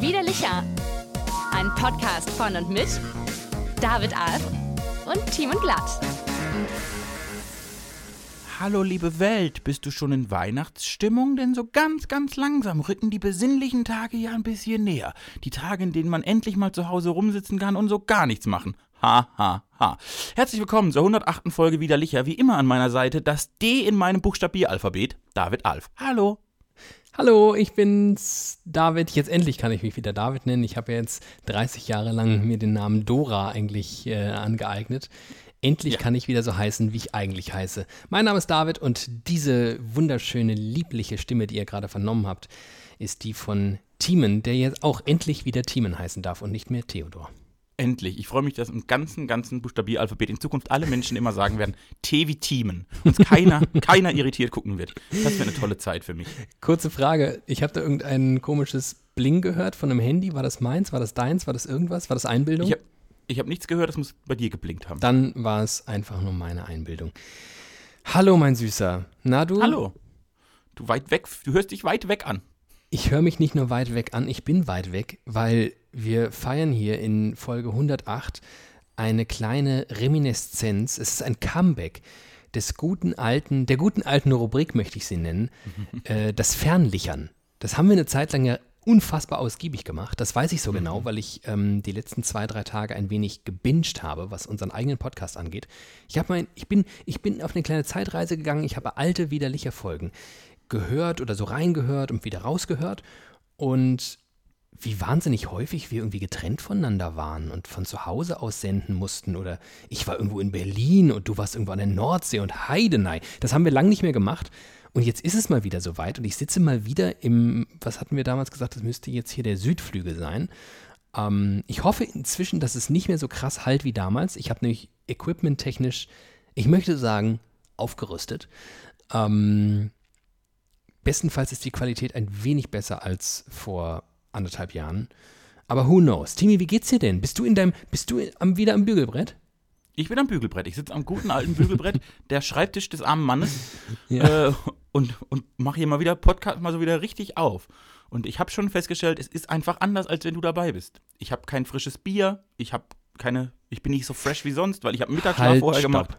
Widerlicher. Ein Podcast von und mit David Alf und Timon Glatt. Hallo liebe Welt, bist du schon in Weihnachtsstimmung? Denn so ganz, ganz langsam rücken die besinnlichen Tage ja ein bisschen näher. Die Tage, in denen man endlich mal zu Hause rumsitzen kann und so gar nichts machen. Ha, ha, ha. Herzlich willkommen zur 108. Folge Widerlicher. Wie immer an meiner Seite das D in meinem Buchstabieralphabet, David Alf. Hallo. Hallo, ich bin's, David. Jetzt endlich kann ich mich wieder David nennen. Ich habe ja jetzt 30 Jahre lang mir den Namen Dora eigentlich äh, angeeignet. Endlich Ja. kann ich wieder so heißen, wie ich eigentlich heiße. Mein Name ist David und diese wunderschöne, liebliche Stimme, die ihr gerade vernommen habt, ist die von Thiemen, der jetzt auch endlich wieder Thiemen heißen darf und nicht mehr Theodor. Endlich. Ich freue mich, dass im ganzen, ganzen Buchstabieralphabet in Zukunft alle Menschen immer sagen werden, T wie Teamen. Uns keiner, keiner irritiert gucken wird. Das wäre eine tolle Zeit für mich. Kurze Frage, ich habe da irgendein komisches Bling gehört von einem Handy. War das meins? War das deins? War das irgendwas? War das Einbildung? Ich habe hab nichts gehört, das muss bei dir geblinkt haben. Dann war es einfach nur meine Einbildung. Hallo, mein Süßer. Na du? Hallo. Du weit weg, du hörst dich weit weg an. Ich höre mich nicht nur weit weg an, ich bin weit weg, weil wir feiern hier in Folge 108 eine kleine Reminiszenz. Es ist ein Comeback des guten alten, der guten alten Rubrik möchte ich sie nennen, äh, das Fernlichern. Das haben wir eine Zeit lang ja unfassbar ausgiebig gemacht. Das weiß ich so genau, weil ich ähm, die letzten zwei, drei Tage ein wenig gebinged habe, was unseren eigenen Podcast angeht. Ich, mein, ich, bin, ich bin auf eine kleine Zeitreise gegangen, ich habe alte, widerliche Folgen gehört oder so reingehört und wieder rausgehört. Und wie wahnsinnig häufig wir irgendwie getrennt voneinander waren und von zu Hause aus senden mussten. Oder ich war irgendwo in Berlin und du warst irgendwo an der Nordsee und Heidenei. Das haben wir lange nicht mehr gemacht. Und jetzt ist es mal wieder soweit und ich sitze mal wieder im, was hatten wir damals gesagt, das müsste jetzt hier der Südflügel sein. Ähm, ich hoffe inzwischen, dass es nicht mehr so krass halt wie damals. Ich habe nämlich equipmenttechnisch, ich möchte sagen, aufgerüstet. Ähm, bestenfalls ist die Qualität ein wenig besser als vor anderthalb Jahren. Aber who knows? Timi, wie geht's dir denn? Bist du in deinem, bist du am, wieder am Bügelbrett? Ich bin am Bügelbrett. Ich sitze am guten alten Bügelbrett, der Schreibtisch des armen Mannes, Ja. äh, und, und mache hier mal wieder Podcast mal so wieder richtig auf. Und ich habe schon festgestellt, es ist einfach anders, als wenn du dabei bist. Ich habe kein frisches Bier, ich habe keine, ich bin nicht so fresh wie sonst, weil ich habe Mittagsschlaf Halt, vorher stopp. gemacht.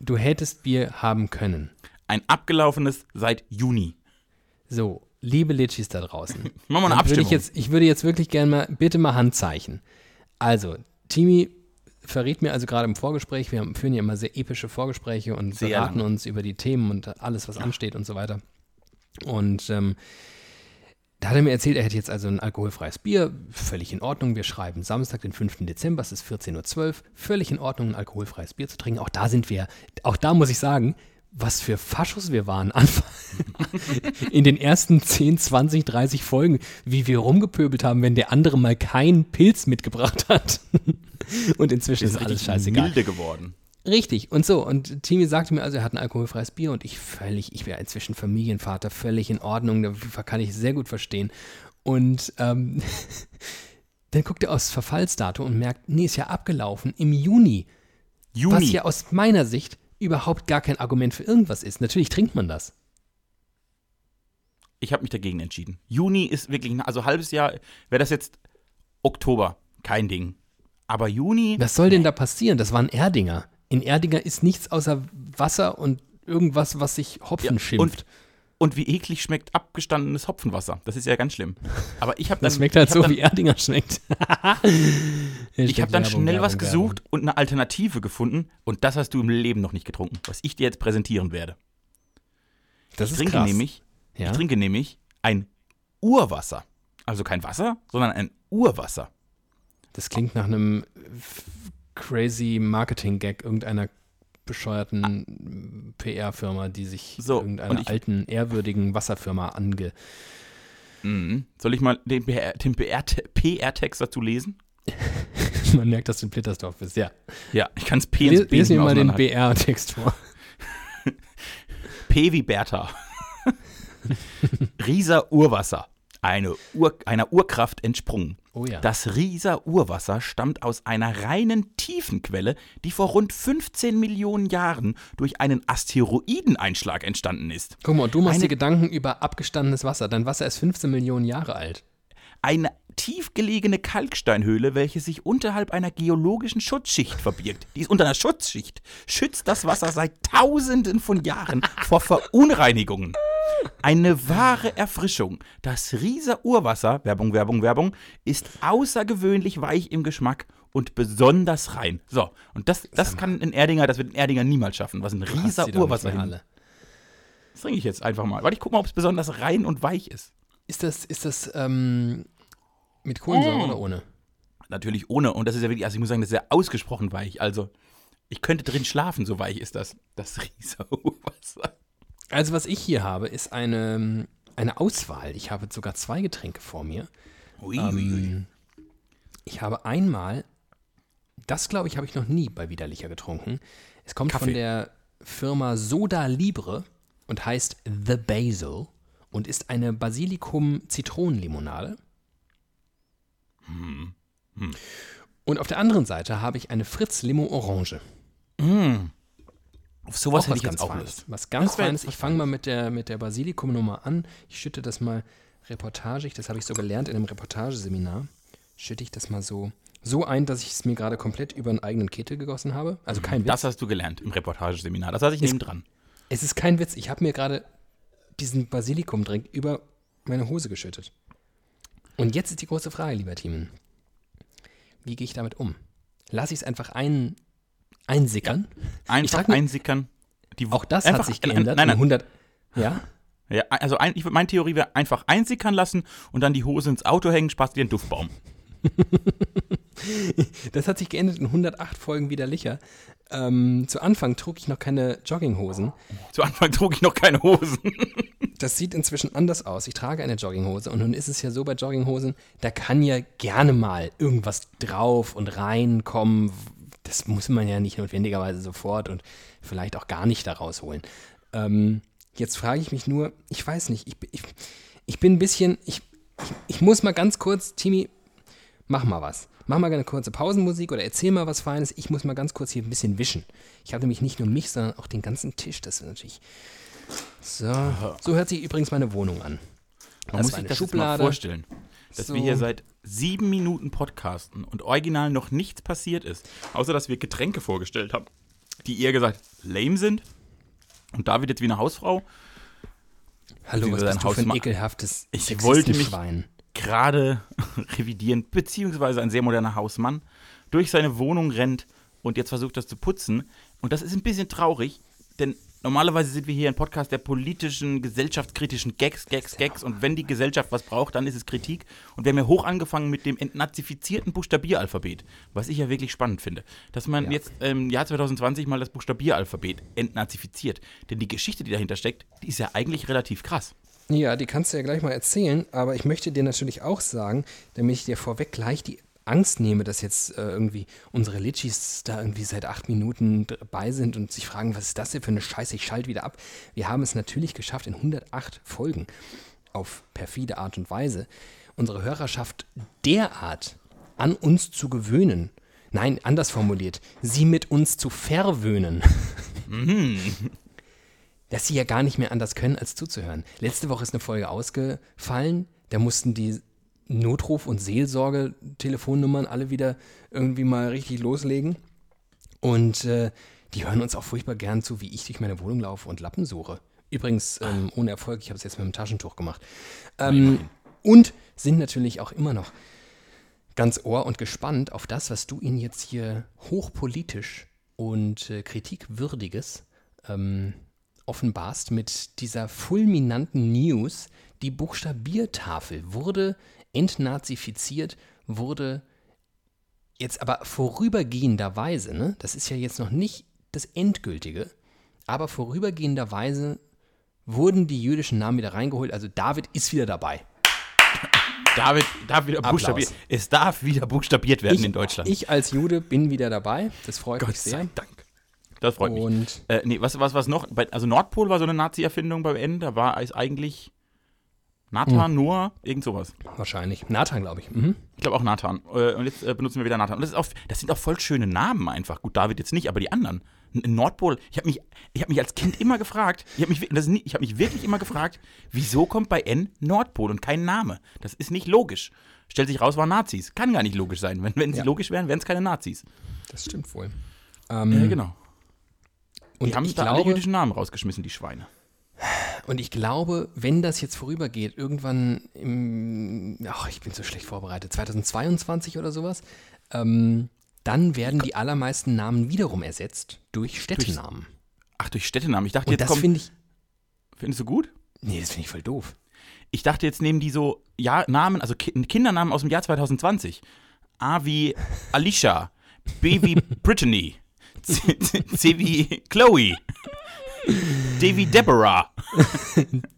Du hättest Bier haben können. Ein abgelaufenes seit Juni. So, liebe Litschis da draußen. Machen wir eine Dann würde Abstimmung. ich, jetzt, ich würde jetzt wirklich gerne mal, bitte mal Handzeichen. Also, Timi verriet mir also gerade im Vorgespräch, wir haben, führen ja immer sehr epische Vorgespräche und Sehr beraten lange. uns über die Themen und alles, was ansteht und so weiter. Und ähm, da hat er mir erzählt, er hätte jetzt also ein alkoholfreies Bier, völlig in Ordnung. Wir schreiben Samstag, den 5. Dezember, es ist 14.12 Uhr, völlig in Ordnung, ein alkoholfreies Bier zu trinken. Auch da sind wir, auch da muss ich sagen, was für Faschos wir waren in den ersten 10, 20, 30 Folgen, wie wir rumgepöbelt haben, wenn der andere mal keinen Pilz mitgebracht hat. Und inzwischen ist, ist alles scheißegal. milde geworden. Richtig, und so. Und Timi sagte mir also, er hat ein alkoholfreies Bier und ich völlig, ich wäre inzwischen Familienvater, völlig in Ordnung, da kann ich sehr gut verstehen. Und ähm, dann guckt er aufs Verfallsdatum und merkt, nee, ist ja abgelaufen im Juni. Juni. Was ja aus meiner Sicht überhaupt gar kein Argument für irgendwas ist. Natürlich trinkt man das. Ich habe mich dagegen entschieden. Juni ist wirklich, also halbes Jahr, wäre das jetzt Oktober, kein Ding. Aber Juni, Was soll denn da passieren? Das waren Erdinger. In Erdinger ist nichts außer Wasser und irgendwas, was sich Hopfen Ja, schimpft. Und wie eklig schmeckt abgestandenes Hopfenwasser. Das ist ja ganz schlimm. Aber ich habe dann, das schmeckt halt so, dann, wie Erdinger schmeckt. Ich habe dann Werbung, schnell was Werbung, gesucht Werbung. und eine Alternative gefunden und das hast du im Leben noch nicht getrunken, was ich dir jetzt präsentieren werde. Das ich ist trinke krass. nämlich, ja? ich trinke nämlich ein Urwasser. Also kein Wasser, sondern ein Urwasser. Das klingt nach einem crazy Marketing-Gag irgendeiner bescheuerten PR-Firma, die sich So, irgendeiner ich- alten, ehrwürdigen Wasserfirma ange... Mhm. Soll ich mal den den PR PR-Text dazu lesen? Man merkt, dass du in Plittersdorf bist, ja. Ja, ich kann es P ins B les mir mal den. BR-Text vor. P wie Bertha. Rieser Urwasser. Eine Ur, einer Urkraft entsprungen. Oh ja. Das Rieser Urwasser stammt aus einer reinen Tiefenquelle, die vor rund 15 Millionen Jahren durch einen Asteroideneinschlag entstanden ist. Guck mal, und du machst Eine- dir Gedanken über abgestandenes Wasser. Dein Wasser ist 15 Millionen Jahre alt. Eine tiefgelegene Kalksteinhöhle, welche sich unterhalb einer geologischen Schutzschicht verbirgt. Die ist unter einer Schutzschicht, schützt das Wasser seit Tausenden von Jahren vor Verunreinigungen. Eine wahre Erfrischung. Das Rieser Urwasser, Werbung, Werbung, Werbung, ist außergewöhnlich weich im Geschmack und besonders rein. So, und das, das kann ein Erdinger, das wird ein Erdinger niemals schaffen, was ein Rieser Urwasser hin. alle. Das trinke ich jetzt einfach mal. Warte, ich guck mal, ob es besonders rein und weich ist. Ist das, ist das ähm, mit Kohlensäure Mm. oder ohne? Natürlich ohne. Und das ist ja wirklich, also ich muss sagen, das ist ja ausgesprochen weich. Also, ich könnte drin schlafen, so weich ist das. Das Rieser Urwasser. Also was ich hier habe, ist eine, eine Auswahl. Ich habe sogar zwei Getränke vor mir. Ui, Ähm, ich habe einmal, das glaube ich, habe ich noch nie bei Widerlicher getrunken. Es kommt von Kaffee. der Firma Soda Libre und heißt The Basil und ist eine Basilikum-Zitronenlimonade. Hm. Und auf der anderen Seite habe ich eine Fritz Limo Orange. Auf sowas Auch hätte ich jetzt ganz auch. Lust. Was ganz Feines. Ich fange mal mit der, mit der Basilikum-Nummer an. Ich schütte das mal reportagig, das habe ich so gelernt in einem Reportageseminar. Schütte ich das mal so, so ein, dass ich es mir gerade komplett über einen eigenen Kittel gegossen habe. Also kein Witz. Das hast du gelernt im Reportageseminar. Das saß ich neben dran. Es ist kein Witz. Ich habe mir gerade diesen Basilikum-Drink über meine Hose geschüttet. Und jetzt ist die große Frage, lieber Thiemen. Wie gehe ich damit um? Lasse ich es einfach ein, einsickern? Einfach trag mir- einsickern. Die, Auch das einfach, hat sich äh, geändert. Nein, nein. 100, ja? Ja, also ein, ich, meine Theorie wäre einfach einsickern lassen und dann die Hose ins Auto hängen, sparst dir einen Duftbaum. Das hat sich geändert in 108 Folgen widerlicher. Ähm, zu Anfang trug ich noch keine Jogginghosen. Zu Anfang trug ich noch keine Hosen. Das sieht inzwischen anders aus. Ich trage eine Jogginghose und nun ist es ja so bei Jogginghosen, da kann ja gerne mal irgendwas drauf und reinkommen. Das muss man ja nicht notwendigerweise sofort und vielleicht auch gar nicht da rausholen. Ähm, jetzt frage ich mich nur, ich weiß nicht, ich, bin- ich, ich bin ein bisschen, ich, ich, ich muss mal ganz kurz, Timi, mach mal was. Mach mal eine kurze Pausenmusik oder erzähl mal was Feines. Ich muss mal ganz kurz hier ein bisschen wischen. Ich habe nämlich nicht nur mich, sondern auch den ganzen Tisch. Das ist natürlich. So, so hört sich übrigens meine Wohnung an. Man Das muss sich das jetzt Schublade. mal vorstellen, dass So. wir hier seit sieben Minuten podcasten und original noch nichts passiert ist, außer dass wir Getränke vorgestellt haben, die ihr gesagt lame sind. Und David jetzt wie eine Hausfrau Hallo, was bist ein du für ein ekelhaftes Ich wollte mich- gerade revidieren, beziehungsweise ein sehr moderner Hausmann, durch seine Wohnung rennt und jetzt versucht, das zu putzen. Und das ist ein bisschen traurig, denn normalerweise sind wir hier ein Podcast der politischen, gesellschaftskritischen Gags, Gags, Gags. Und wenn die Gesellschaft was braucht, dann ist es Kritik. Und wir haben ja hoch angefangen mit dem entnazifizierten Buchstabieralphabet, was ich ja wirklich spannend finde. Dass man Ja. jetzt im Jahr 2020 mal das Buchstabieralphabet entnazifiziert. Denn die Geschichte, die dahinter steckt, die ist ja eigentlich relativ krass. Ja, die kannst du ja gleich mal erzählen, aber ich möchte dir natürlich auch sagen, damit ich dir vorweg gleich die Angst nehme, dass jetzt äh, irgendwie unsere Litchis da irgendwie seit acht Minuten dabei sind und sich fragen, was ist das denn für eine Scheiße, ich schalte wieder ab. Wir haben es natürlich geschafft, in 108 Folgen auf perfide Art und Weise unsere Hörerschaft derart an uns zu gewöhnen. Nein, anders formuliert, sie mit uns zu verwöhnen. dass sie ja gar nicht mehr anders können, als zuzuhören. Letzte Woche ist eine Folge ausgefallen. Da mussten die Notruf- und Seelsorge-Telefonnummern alle wieder irgendwie mal richtig loslegen. Und äh, die hören uns auch furchtbar gern zu, wie ich durch meine Wohnung laufe und Lappen suche. Übrigens ähm, ohne Erfolg, ich habe es jetzt mit dem Taschentuch gemacht. Ähm, und sind natürlich auch immer noch ganz ohr und gespannt auf das, was du ihnen jetzt hier hochpolitisch und äh, kritikwürdiges ähm, offenbarst mit dieser fulminanten News. Die Buchstabiertafel wurde entnazifiziert, wurde jetzt aber vorübergehenderweise, ne, das ist ja jetzt noch nicht das Endgültige, aber vorübergehenderweise wurden die jüdischen Namen wieder reingeholt. Also David ist wieder dabei. David darf wieder Applaus. buchstabiert. Es darf wieder buchstabiert werden in Deutschland. Ich als Jude bin wieder dabei. Das freut Gott mich sehr. sei Dank. Das freut mich. Und Äh, nee, was, was, was noch? Also Nordpol war so eine Nazi-Erfindung beim Ende. Da war es eigentlich Nathan, Noah, irgend sowas. Wahrscheinlich. Nathan, glaube ich. Mhm. Ich glaube auch Nathan. Äh, Und jetzt äh, benutzen wir wieder Nathan. Und das, ist auch, das sind auch voll schöne Namen einfach. Gut, David jetzt nicht, aber die anderen. N- Nordpol, ich habe mich, ich hab mich als Kind immer gefragt, ich habe mich, das ist nie, ich hab mich wirklich immer gefragt, wieso kommt bei N Nordpol und kein Name? Das ist nicht logisch. Stellt sich raus, waren Nazis. Kann gar nicht logisch sein. Wenn, wenn sie Ja. logisch wären, wären es keine Nazis. Das stimmt wohl. Ja, Ähm, genau. Und Die haben ich da alle glaube, jüdischen Namen rausgeschmissen, die Schweine. Und ich glaube, wenn das jetzt vorübergeht, irgendwann im, ach, ich bin so schlecht vorbereitet, 2022 oder sowas, ähm, dann werden die allermeisten Namen wiederum ersetzt durch Städtenamen. Ach, durch Städtenamen. Ich dachte, Und jetzt das finde ich, Findest du gut? nee, das finde ich voll doof. Ich dachte, jetzt nehmen die so ja, Namen, also Ki Kindernamen aus dem Jahr 2020. A wie Alicia, B wie Brittany, C, C, C wie Chloe, D wie Deborah,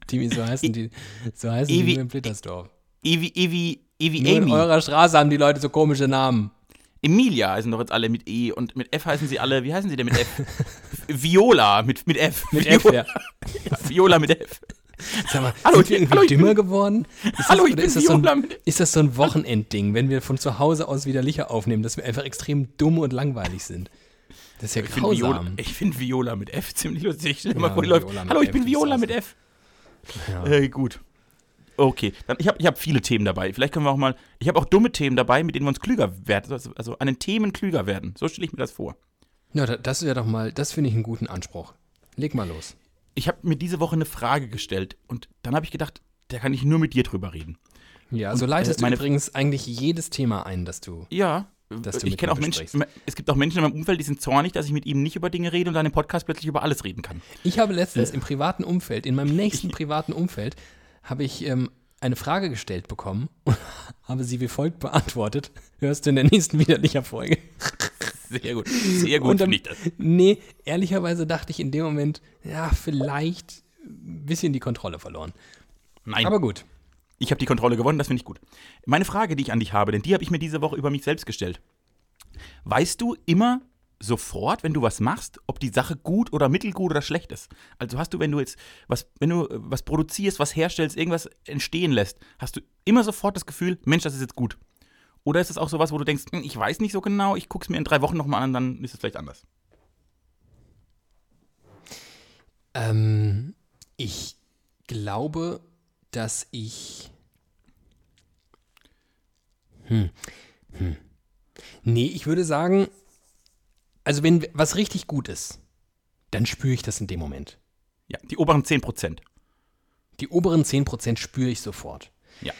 Timmy, so heißen die, so heißen Ewi- die in Blittersdorf. E wie, e wie, e wie Nur in Amy. eurer Straße haben die Leute so komische Namen. Emilia heißen doch jetzt alle mit E und mit F heißen sie alle, wie heißen sie denn mit F? Viola mit, mit F. Mit F, Viola, ja. Viola mit F. Sag mal, Hallo, sind wir irgendwie hallo, dümmer bin- geworden? Ist Hallo, das, ich bin ist das, so ein, ist das so ein Wochenendding, wenn wir von zu Hause aus wieder Licher aufnehmen, dass wir einfach extrem dumm und langweilig sind? Das ist ja Ich finde Viola, grausam. ich find Viola mit F ziemlich lustig. Dir mal Ja, vor, die läuft. Hallo, ich F bin ist Viola mit. F. Ja. Äh, gut. Okay, dann, ich habe ich hab viele Themen dabei. Vielleicht können wir auch mal. Ich habe auch dumme Themen dabei, mit denen wir uns klüger werden. Also, also an den Themen klüger werden. So stelle ich mir das vor. Ja, da- das wäre doch mal, das finde ich einen guten Anspruch. Leg mal los. Ich habe mir diese Woche eine Frage gestellt und dann habe ich gedacht, da kann ich nur mit dir drüber reden. Ja, so leitest äh, meine- du übrigens eigentlich jedes Thema ein, das du. Ja. Ich kenne auch Menschen, es gibt auch Menschen in meinem Umfeld, die sind zornig, dass ich mit ihnen nicht über Dinge rede und dann im Podcast plötzlich über alles reden kann. Ich habe letztens im privaten Umfeld, in meinem nächsten privaten Umfeld, habe ich ähm, eine Frage gestellt bekommen und habe sie wie folgt beantwortet. Hörst du in der nächsten widerlicher Folge. Sehr gut. Sehr gut finde ich das. Nee, ehrlicherweise dachte ich in dem Moment, ja, vielleicht ein bisschen die Kontrolle verloren. Nein. Aber gut. Ich habe die Kontrolle gewonnen, das finde ich gut. Meine Frage, die ich an dich habe, denn die habe ich mir diese Woche über mich selbst gestellt. Weißt du immer sofort, wenn du was machst, ob die Sache gut oder mittelgut oder schlecht ist? Also hast du, wenn du jetzt was, wenn du äh, was produzierst, was herstellst, irgendwas entstehen lässt, hast du immer sofort das Gefühl, Mensch, das ist jetzt gut. Oder ist es auch sowas, wo du denkst, hm, ich weiß nicht so genau, ich gucke es mir in drei Wochen nochmal an, dann ist es vielleicht anders. Ähm, ich glaube, dass ich. Hm. Hm. Nee, ich würde sagen, also wenn was richtig gut ist, dann spüre ich das in dem Moment. Ja, die oberen 10 Prozent. Die oberen 10% spüre ich sofort. Ja.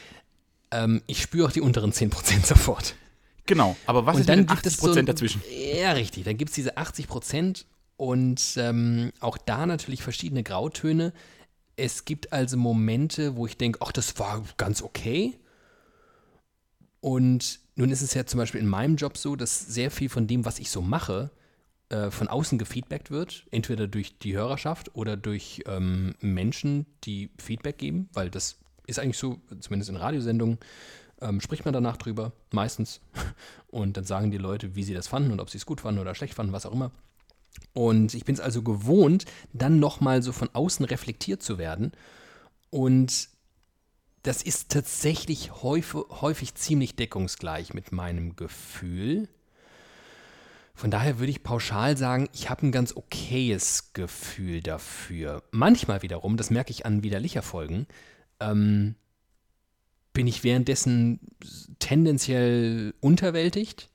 Ähm, ich spüre auch die unteren 10% sofort. Genau, aber was und ist dann mit den gibt es 80 so, Prozent dazwischen? Ja, richtig. Dann gibt es diese 80 Prozent und ähm, auch da natürlich verschiedene Grautöne. Es gibt also Momente, wo ich denke, ach, das war ganz okay. Und nun ist es ja zum Beispiel in meinem Job so, dass sehr viel von dem, was ich so mache, äh, von außen gefeedbackt wird. Entweder durch die Hörerschaft oder durch ähm, Menschen, die Feedback geben, weil das ist eigentlich so, zumindest in Radiosendungen, ähm, spricht man danach drüber, meistens. Und dann sagen die Leute, wie sie das fanden und ob sie es gut fanden oder schlecht fanden, was auch immer. Und ich bin es also gewohnt, dann nochmal so von außen reflektiert zu werden. Und das ist tatsächlich häufig, häufig ziemlich deckungsgleich mit meinem Gefühl. Von daher würde ich pauschal sagen, ich habe ein ganz okayes Gefühl dafür. Manchmal wiederum, das merke ich an widerlicher Folgen, ähm, bin ich währenddessen tendenziell unterwältigt,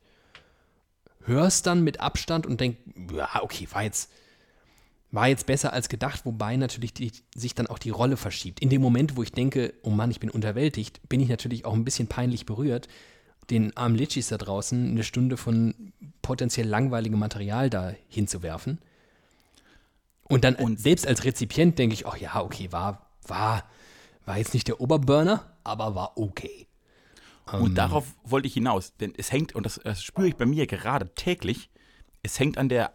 hör's dann mit Abstand und denk, ja, okay, war jetzt, war jetzt besser als gedacht, wobei natürlich die, sich dann auch die Rolle verschiebt. In dem Moment, wo ich denke, oh Mann, ich bin unterwältigt, bin ich natürlich auch ein bisschen peinlich berührt, den armen Litschis da draußen eine Stunde von potenziell langweiligem Material da hinzuwerfen. Und dann Und- selbst als Rezipient denke ich, ach ja, okay, war, war, war jetzt nicht der Oberbörner, aber war okay. Und darauf wollte ich hinaus, denn es hängt, und das, das spüre ich bei mir gerade täglich, es hängt an der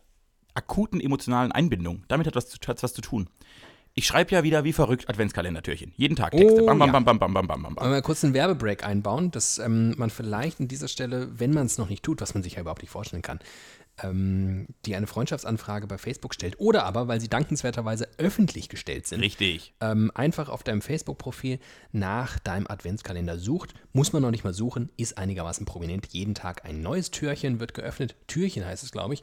akuten emotionalen Einbindung. Damit hat was, zu- hat's was zu tun. Ich schreibe ja wieder wie verrückt Adventskalendertürchen. Jeden Tag Texte. Oh, bam, bam, ja. bam, bam, bam, bam, bam, bam, Wollen wir kurz einen Werbebreak einbauen, dass ähm, man vielleicht an dieser Stelle, wenn man es noch nicht tut, was man sich ja überhaupt nicht vorstellen kann, ähm, die eine Freundschaftsanfrage bei Facebook stellt oder aber, weil sie dankenswerterweise öffentlich gestellt sind, Richtig. ähm, einfach auf deinem Facebook-Profil nach deinem Adventskalender sucht. Muss man noch nicht mal suchen, ist einigermaßen prominent. Jeden Tag ein neues Türchen wird geöffnet. Türchen heißt es, glaube ich.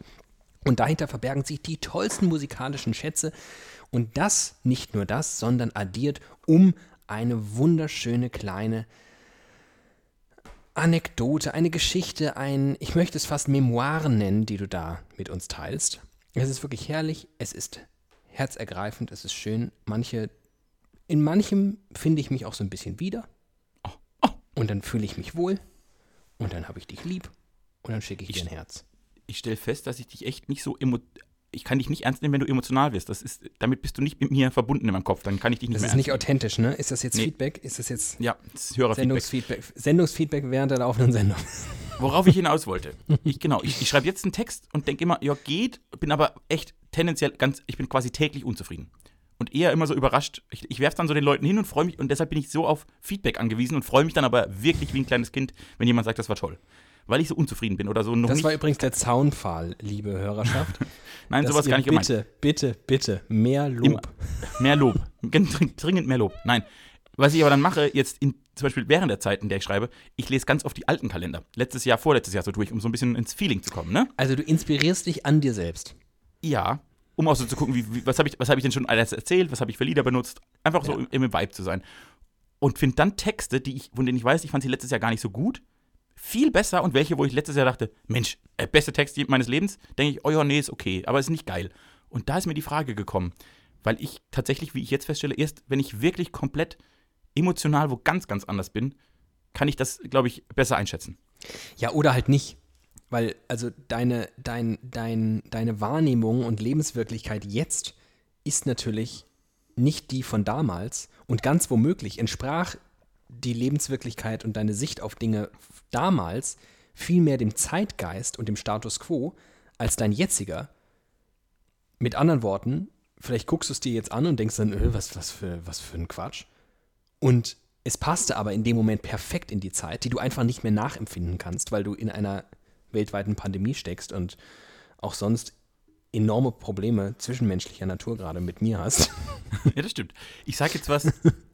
Und dahinter verbergen sich die tollsten musikalischen Schätze. Und das, nicht nur das, sondern addiert um eine wunderschöne kleine Anekdote, eine Geschichte, ein, ich möchte es fast Memoiren nennen, die du da mit uns teilst. Es ist wirklich herrlich, es ist herzergreifend, es ist schön. Manche, in manchem finde ich mich auch so ein bisschen wieder. Und dann fühle ich mich wohl. Und dann habe ich dich lieb. Und dann schicke ich, dir ein Herz. Ich stelle fest, dass ich dich echt nicht so emo ich kann dich nicht ernst nehmen, wenn du emotional wirst. Das ist, damit bist du nicht mit mir verbunden in meinem Kopf. Dann kann ich dich nicht Das mehr ist nicht authentisch, ne? Ist das jetzt Nee. Feedback? Ist das jetzt. Ja, das. Sendungsfeedback? Sendungsfeedback während der laufenden Sendung. Worauf ich hinaus wollte. Ich, genau, ich, ich schreibe jetzt einen Text und denke immer, ja, geht, bin aber echt tendenziell ganz, ich bin quasi täglich unzufrieden. Und eher immer so überrascht. Ich, ich werfe dann so den Leuten hin und freue mich, und deshalb bin ich so auf Feedback angewiesen und freue mich dann aber wirklich wie ein kleines Kind, wenn jemand sagt, das war toll. Weil ich so unzufrieden bin oder so Das war übrigens der Zaunpfahl, liebe Hörerschaft. Nein, sowas gar nicht gemeint. Bitte, bitte, bitte, mehr Lob. Immer. Mehr Lob. Dringend mehr Lob. Nein. Was ich aber dann mache, jetzt in, zum Beispiel während der Zeit, in der ich schreibe, ich lese ganz oft die alten Kalender. Letztes Jahr, vorletztes Jahr so durch, um so ein bisschen ins Feeling zu kommen, ne? Also du inspirierst dich an dir selbst. Ja. Um auch so zu gucken, wie, wie, was habe ich, was hab ich denn schon alles erzählt, was habe ich für Lieder benutzt. Einfach so Ja. im, im Vibe zu sein. Und finde dann Texte, die ich, von denen ich weiß, ich fand sie letztes Jahr gar nicht so gut, viel besser und welche, wo ich letztes Jahr dachte, Mensch, äh, beste Text meines Lebens, denke ich, oh ja, nee, ist okay, aber ist nicht geil. Und da ist mir die Frage gekommen, weil ich tatsächlich, wie ich jetzt feststelle, erst wenn ich wirklich komplett emotional wo ganz, ganz anders bin, kann ich das, glaube ich, besser einschätzen. Ja, oder halt nicht. Weil, also deine, dein, dein, deine Wahrnehmung und Lebenswirklichkeit jetzt ist natürlich nicht die von damals und ganz womöglich entsprach die Lebenswirklichkeit und deine Sicht auf Dinge damals viel mehr dem Zeitgeist und dem Status quo als dein jetziger. Mit anderen Worten, vielleicht guckst du es dir jetzt an und denkst dann, äh, was, was, für, was für ein Quatsch. Und es passte aber in dem Moment perfekt in die Zeit, die du einfach nicht mehr nachempfinden kannst, weil du in einer weltweiten Pandemie steckst und auch sonst enorme Probleme zwischenmenschlicher Natur gerade mit mir hast. Ja, das stimmt. Ich sage jetzt was,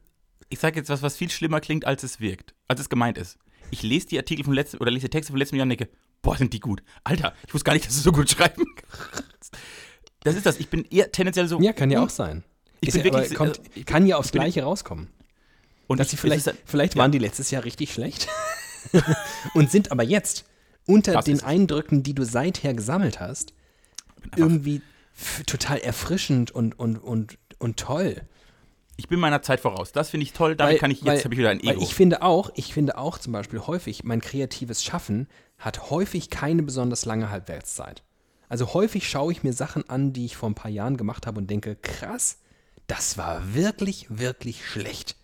ich sage jetzt was, was viel schlimmer klingt, als es wirkt, als es gemeint ist. Ich lese die Artikel vom letzten oder lese die Texte vom letzten Jahr und denke, boah, sind die gut. Alter, ich wusste gar nicht, dass du so gut schreiben kannst. Das ist das. Ich bin eher tendenziell so. Ja, kann ja auch sein. Ich Ist bin ja, wirklich- kommt, also, ich kann ja aufs Gleiche rauskommen. Und Dass ich, sie vielleicht, ist- vielleicht ja. waren die letztes Jahr richtig schlecht und sind aber jetzt unter Das den. Eindrücken, die du seither gesammelt hast, irgendwie total erfrischend und, und, und, und toll. Ich bin meiner Zeit voraus. Das finde ich toll. Damit kann ich jetzt habe ich wieder ein weil Ego. ich finde auch, ich finde auch zum Beispiel häufig, mein kreatives Schaffen hat häufig keine besonders lange Halbwertszeit. Also häufig schaue ich mir Sachen an, die ich vor ein paar Jahren gemacht habe und denke, krass, das war wirklich, wirklich schlecht.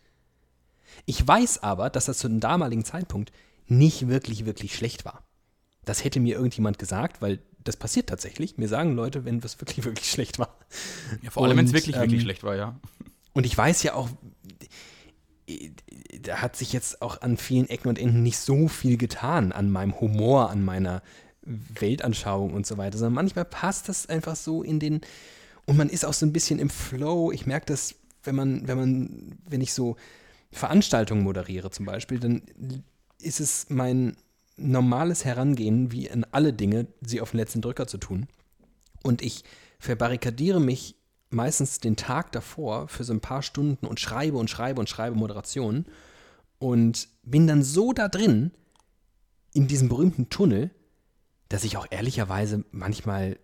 Ich weiß aber, dass das zu dem damaligen Zeitpunkt nicht wirklich, wirklich schlecht war. Das hätte mir irgendjemand gesagt, weil das passiert tatsächlich. Mir sagen Leute, wenn was wirklich, wirklich schlecht war. ja, vor allem, wenn es wirklich, wirklich ähm, schlecht war, ja. Und ich weiß ja auch, da hat sich jetzt auch an vielen Ecken und Enden nicht so viel getan an meinem Humor, an meiner Weltanschauung und so weiter, sondern manchmal passt das einfach so in den und man ist auch so ein bisschen im Flow. Ich merke das, wenn man, wenn man, wenn ich so Veranstaltungen moderiere zum Beispiel, dann ist es mein normales Herangehen, wie in alle Dinge, sie auf den letzten Drücker zu tun. Und ich verbarrikadiere mich meistens den Tag davor für so ein paar Stunden und schreibe und schreibe und schreibe Moderationen und bin dann so da drin, in diesem berühmten Tunnel, dass ich auch ehrlicherweise manchmal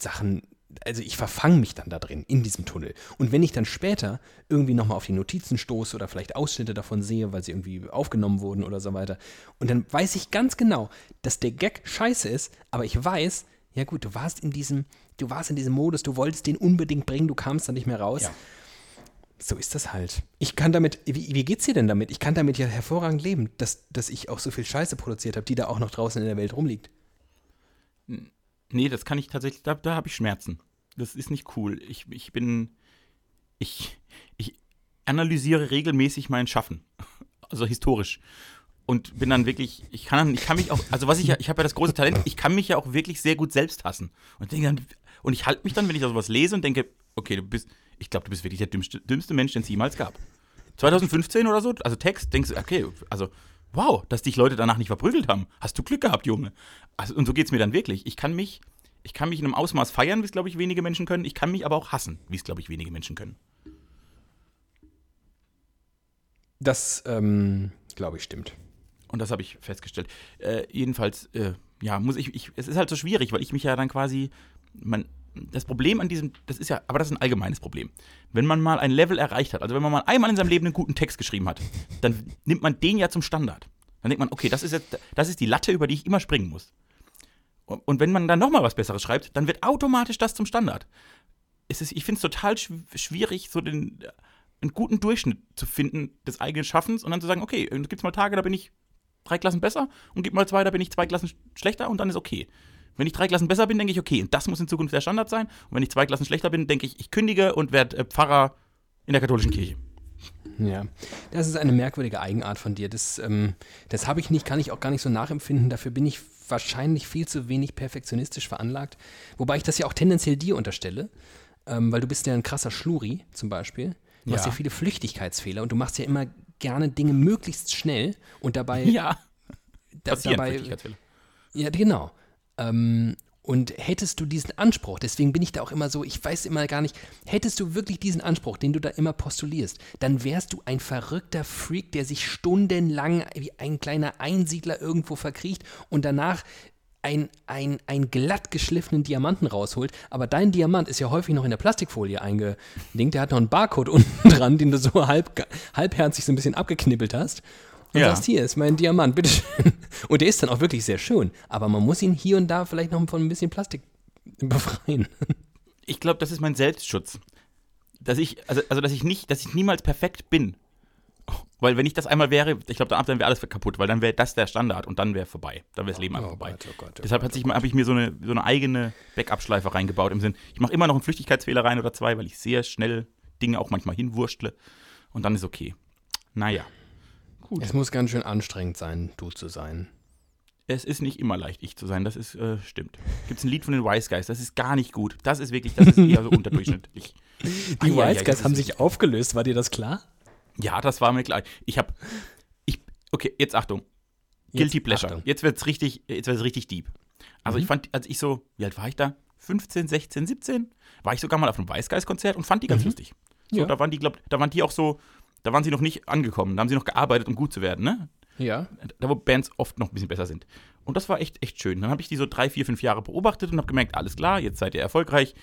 Sachen, also ich verfange mich dann da drin, in diesem Tunnel. Und wenn ich dann später irgendwie nochmal auf die Notizen stoße oder vielleicht Ausschnitte davon sehe, weil sie irgendwie aufgenommen wurden oder so weiter, und dann weiß ich ganz genau, dass der Gag scheiße ist, aber ich weiß, ja gut, du warst in diesem, du warst in diesem Modus, du wolltest den unbedingt bringen, du kamst da nicht mehr raus. Ja. So ist das halt. Ich kann damit, wie, wie geht's dir denn damit? Ich kann damit ja hervorragend leben, dass, dass ich auch so viel Scheiße produziert habe, die da auch noch draußen in der Welt rumliegt. Nee, das kann ich tatsächlich, da, da habe ich Schmerzen. Das ist nicht cool. Ich, ich bin, ich, ich analysiere regelmäßig mein Schaffen. Also historisch. Und bin dann wirklich, ich kann, ich kann mich auch, also was ich ja, ich habe ja das große Talent, ich kann mich ja auch wirklich sehr gut selbst hassen. Und, dann, und ich halte mich dann, wenn ich da sowas lese und denke, okay, du bist, ich glaube, du bist wirklich der dümmste, dümmste Mensch, den es jemals gab. 2015 oder so, also Text, denkst du, okay, also wow, dass dich Leute danach nicht verprügelt haben. Hast du Glück gehabt, Junge. Also, und so geht es mir dann wirklich. Ich kann mich, ich kann mich in einem Ausmaß feiern, wie es, glaube ich, wenige Menschen können. Ich kann mich aber auch hassen, wie es, glaube ich, wenige Menschen können. Das, ähm, glaube ich, stimmt. Und das habe ich festgestellt. Äh, jedenfalls, äh, ja, muss ich, ich, es ist halt so schwierig, weil ich mich ja dann quasi, man, das Problem an diesem, das ist ja, aber das ist ein allgemeines Problem. Wenn man mal ein Level erreicht hat, also wenn man mal einmal in seinem Leben einen guten Text geschrieben hat, dann nimmt man den ja zum Standard. Dann denkt man, okay, das ist jetzt, das ist die Latte, über die ich immer springen muss. Und wenn man dann nochmal was Besseres schreibt, dann wird automatisch das zum Standard. Es ist, ich finde es total schwierig, so den, einen guten Durchschnitt zu finden des eigenen Schaffens und dann zu sagen, okay, es gibt mal Tage, da bin ich drei Klassen besser und gibt mal zwei, da bin ich zwei Klassen schlechter und dann ist okay. Wenn ich drei Klassen besser bin, denke ich, okay, und das muss in Zukunft der Standard sein. Und wenn ich zwei Klassen schlechter bin, denke ich, ich kündige und werde äh, Pfarrer in der katholischen Kirche. Ja, das ist eine merkwürdige Eigenart von dir. Das, ähm, das habe ich nicht, kann ich auch gar nicht so nachempfinden. Dafür bin ich wahrscheinlich viel zu wenig perfektionistisch veranlagt. Wobei ich das ja auch tendenziell dir unterstelle, ähm, weil du bist ja ein krasser Schluri zum Beispiel. Du ja. hast ja viele Flüchtigkeitsfehler und du machst ja immer gerne Dinge möglichst schnell und dabei. Ja. Da, dabei ja, genau. Ähm, und hättest du diesen Anspruch, deswegen bin ich da auch immer so, ich weiß immer gar nicht, hättest du wirklich diesen Anspruch, den du da immer postulierst, dann wärst du ein verrückter Freak, der sich stundenlang wie ein kleiner Einsiedler irgendwo verkriecht und danach ein, ein, ein glatt geschliffenen Diamanten rausholt, aber dein Diamant ist ja häufig noch in der Plastikfolie eingelinkt, der hat noch einen Barcode unten dran, den du so halb, halbherzig so ein bisschen abgeknibbelt hast. Und ja. sagst, hier ist mein Diamant, bitteschön. Und der ist dann auch wirklich sehr schön, aber man muss ihn hier und da vielleicht noch von ein bisschen Plastik befreien. Ich glaube, das ist mein Selbstschutz. Dass ich, also, also dass ich nicht, dass ich niemals perfekt bin. Weil wenn ich das einmal wäre, ich glaube, dann, wäre alles kaputt, weil dann wäre das der Standard und dann wäre vorbei. Dann wäre das Leben einfach oh vorbei. Gott, oh Gott, oh Deshalb oh habe ich mir so eine, so eine eigene Backup-Schleife reingebaut im Sinn, ich mache immer noch einen Flüchtigkeitsfehler rein oder zwei, weil ich sehr schnell Dinge auch manchmal hinwurschtle und dann ist okay. Naja. Gut. Es muss ganz schön anstrengend sein, du zu sein. Es ist nicht immer leicht, ich zu sein, das ist, äh, stimmt. Gibt es ein Lied von den Wise Guys, das ist gar nicht gut. Das ist wirklich, das ist eher so unterdurchschnittlich. Die ah, Wise ja, Guys haben sich aufgelöst, war dir das klar? Ja, das war mir klar. Ich habe, ich, okay, jetzt Achtung. Guilty jetzt, Pleasure. Achtung. Jetzt wird's richtig, jetzt wird's richtig deep. Also mhm. ich fand, als ich so, wie alt war ich da? 15, 16, 17? War ich sogar mal auf einem Weißgeist-Konzert und fand die ganz mhm. lustig. So, ja. da waren die, glaub, da waren die auch so, da waren sie noch nicht angekommen, da haben sie noch gearbeitet, um gut zu werden, ne? Ja. Da, wo Bands oft noch ein bisschen besser sind. Und das war echt, echt schön. Dann habe ich die so drei, vier, fünf Jahre beobachtet und habe gemerkt, alles klar, jetzt seid ihr erfolgreich.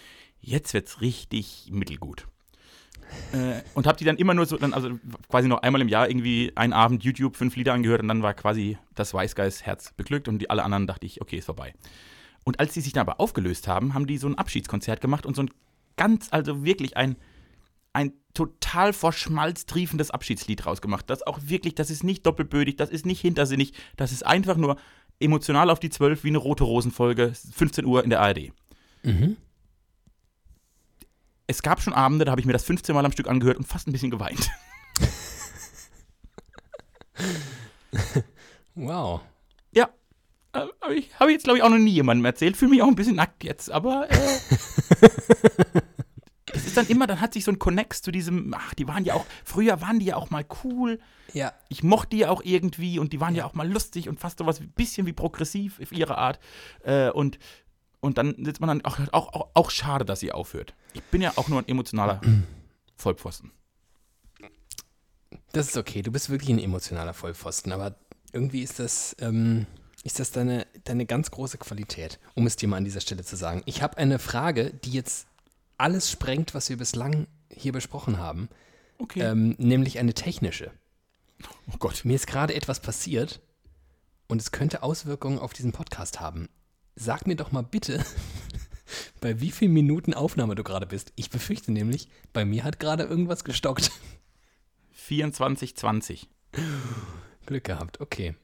Jetzt wird's richtig mittelgut. Äh, und habe die dann immer nur so, dann also quasi noch einmal im Jahr irgendwie einen Abend YouTube fünf Lieder angehört und dann war quasi das Weißgeist Herz beglückt und die alle anderen dachte ich, okay, ist vorbei. Und als die sich dann aber aufgelöst haben, haben die so ein Abschiedskonzert gemacht und so ein ganz, also wirklich ein, ein total vor Schmalz triefendes Abschiedslied rausgemacht. Das auch wirklich, das ist nicht doppelbödig, das ist nicht hintersinnig, das ist einfach nur emotional auf die Zwölf wie eine rote Rosenfolge, 15 Uhr in der ARD. Mhm es gab schon Abende, da habe ich mir das 15 Mal am Stück angehört und fast ein bisschen geweint. wow. Ja. Äh, habe ich, hab ich jetzt, glaube ich, auch noch nie jemandem erzählt. Fühle mich auch ein bisschen nackt jetzt, aber. Äh, es ist dann immer, dann hat sich so ein Connex zu diesem, ach, die waren ja auch, früher waren die ja auch mal cool. Ja. Ich mochte die ja auch irgendwie und die waren ja, ja auch mal lustig und fast so was ein bisschen wie progressiv auf ihre Art. Äh, und und dann sitzt man dann auch, auch, auch, auch schade, dass sie aufhört. Ich bin ja auch nur ein emotionaler Vollpfosten. Das ist okay, du bist wirklich ein emotionaler Vollpfosten, aber irgendwie ist das, ähm, ist das deine, deine ganz große Qualität, um es dir mal an dieser Stelle zu sagen. Ich habe eine Frage, die jetzt alles sprengt, was wir bislang hier besprochen haben. Okay. Ähm, nämlich eine technische. Oh Gott. Mir ist gerade etwas passiert und es könnte Auswirkungen auf diesen Podcast haben sag mir doch mal bitte, bei wie vielen Minuten Aufnahme du gerade bist. Ich befürchte nämlich, bei mir hat gerade irgendwas gestockt. 24,20. Glück gehabt, okay.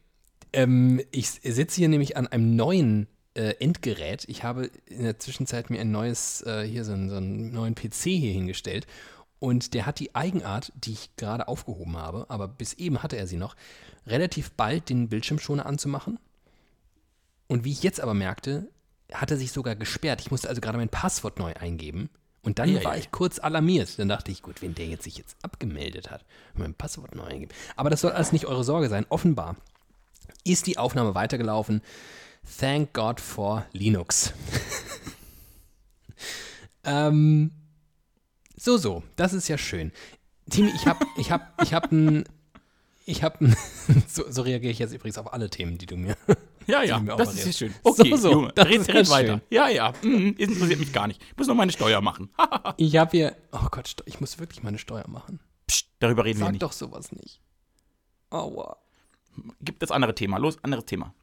Ähm, ich sitze hier nämlich an einem neuen äh, Endgerät. Ich habe in der Zwischenzeit mir ein neues, äh, hier so, einen, so einen neuen PC hier hingestellt. Und der hat die Eigenart, die ich gerade aufgehoben habe, aber bis eben hatte er sie noch, relativ bald den Bildschirmschoner anzumachen. Und wie ich jetzt aber merkte, hat er sich sogar gesperrt. Ich musste also gerade mein Passwort neu eingeben. Und dann Ja, war ja. ich kurz alarmiert. Dann dachte ich, gut, wenn der jetzt sich jetzt abgemeldet hat, mein Passwort neu eingeben. Aber das soll alles nicht eure Sorge sein. Offenbar ist die Aufnahme weitergelaufen. Thank God for Linux. ähm, so, so, das ist ja schön. Timi, ich hab, ich hab, ich hab ein, ich hab ein, so, so reagiere ich jetzt übrigens auf alle Themen, die du mir. Ja, ja, das ist schön. Okay, So, so, Junge, das red, red weiter. schön. Ja, ja, mhm, interessiert mich gar nicht. Ich muss noch meine Steuer machen. Ich habe hier, oh Gott, ich muss wirklich meine Steuer machen. Psst, darüber reden wir Sag nicht. doch sowas nicht. Aua. Gibt das andere Thema. Los, anderes Thema.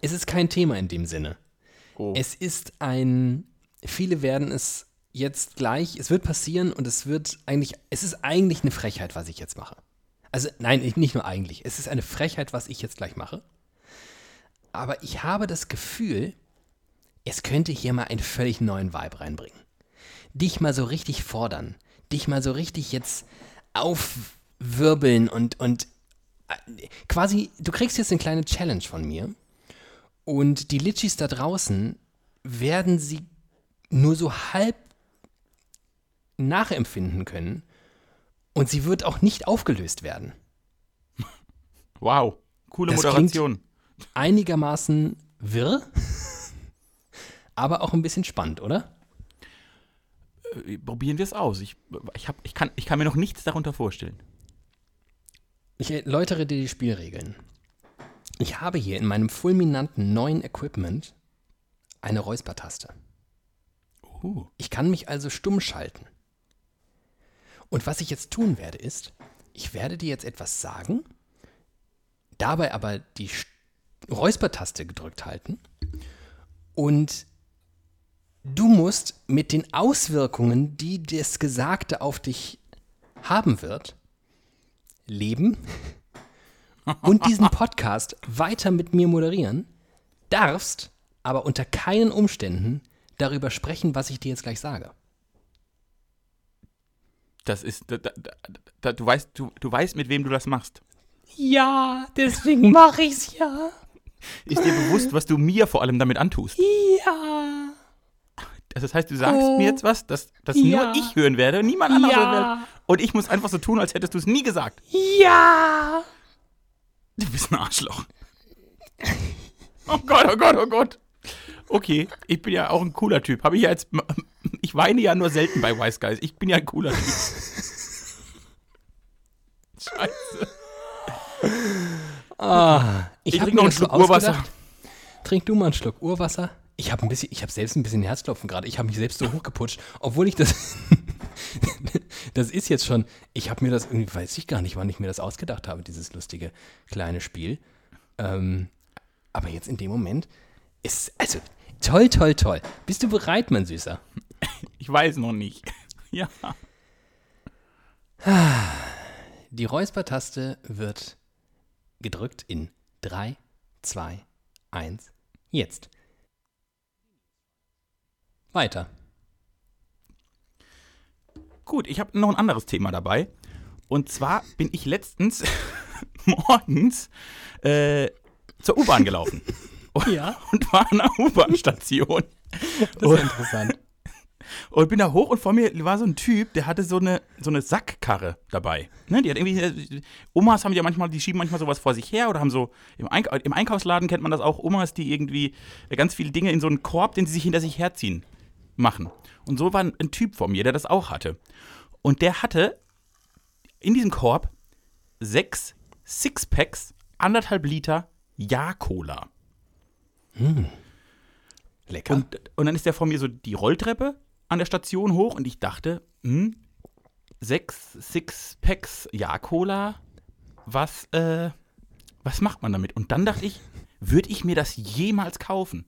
Es ist kein Thema in dem Sinne. Oh. Es ist ein, viele werden es jetzt gleich, es wird passieren und es wird eigentlich, es ist eigentlich eine Frechheit, was ich jetzt mache. Also nein, ich- nicht nur eigentlich, es ist eine Frechheit, was ich jetzt gleich mache. Aber ich habe das Gefühl, es könnte hier mal einen völlig neuen Vibe reinbringen. Dich mal so richtig fordern, dich mal so richtig jetzt aufwirbeln und, und äh, quasi, du kriegst jetzt eine kleine Challenge von mir. Und die Litchis da draußen werden sie nur so halb nachempfinden können. Und sie wird auch nicht aufgelöst werden. Wow, coole Das Moderation. Einigermaßen wirr, aber auch ein bisschen spannend, oder? Äh, Probieren wir es aus. Ich, ich, hab, ich, kann, ich kann mir noch nichts darunter vorstellen. Ich erläutere dir die Spielregeln. Ich habe hier in meinem fulminanten neuen Equipment eine Räuspertaste. Uh, Ich kann mich also stumm schalten. Und was ich jetzt tun werde, ist, ich werde dir jetzt etwas sagen, dabei aber die St- Räuspertaste gedrückt halten und du musst mit den Auswirkungen, die das Gesagte auf dich haben wird, leben und diesen Podcast weiter mit mir moderieren, darfst aber unter keinen Umständen darüber sprechen, was ich dir jetzt gleich sage. das ist. Da, da, da, du, weißt, du, du weißt, mit wem du das machst. Ja, deswegen mache ich's ja. Ist dir bewusst, was du mir vor allem damit antust? Ja. Das heißt, du sagst Oh. mir jetzt was, das, das Ja. nur ich hören werde, niemand anderes Ja. hören werde. Und ich muss einfach so tun, als hättest du es nie gesagt. Ja. Du bist ein Arschloch. Oh Gott, oh Gott, oh Gott. Okay, ich bin ja auch ein cooler Typ. Habe ich ja jetzt. Ich weine ja nur selten bei Wise Guys. Ich bin ja ein cooler Typ. Scheiße. Ah, ich, Ich hab trink mir noch einen das so Schluck Urwasser. ausgedacht. Trink du mal einen Schluck Urwasser. Ich habe ein bisschen, ich habe selbst ein bisschen Herzklopfen gerade. Ich habe mich selbst so hochgeputscht, obwohl ich das, das ist jetzt schon. Ich habe mir das irgendwie, weiß ich gar nicht, wann ich mir das ausgedacht habe, dieses lustige kleine Spiel. Ähm, aber jetzt in dem Moment ist, also toll, toll, toll. Bist du bereit, mein Süßer? Ich weiß noch nicht. Ja. Die Räuspertaste wird gedrückt in 3, 2, 1, jetzt. Weiter. Gut, ich habe noch ein anderes Thema dabei. Und zwar bin ich letztens morgens äh, zur U-Bahn gelaufen. Ja. Und war an einer U-Bahn-Station. Das ist interessant. Und bin da hoch und vor mir war so ein Typ, der hatte so eine, so eine Sackkarre dabei. Ne, die hat irgendwie, äh, Omas haben ja manchmal, die schieben manchmal sowas vor sich her oder haben so, im, Eink im Einkaufsladen kennt man das auch, Omas, die irgendwie ganz viele Dinge in so einen Korb, den sie sich hinter sich herziehen, machen. Und so war ein, ein Typ vor mir, der das auch hatte. Und der hatte in diesem Korb sechs Sixpacks, anderthalb Liter Ja-Cola. Lecker. Und, und dann ist der vor mir so die Rolltreppe an der Station hoch und ich dachte, hm, sechs Six-Packs Ja-Cola, was, äh, was macht man damit? Und dann dachte ich, würde ich mir das jemals kaufen?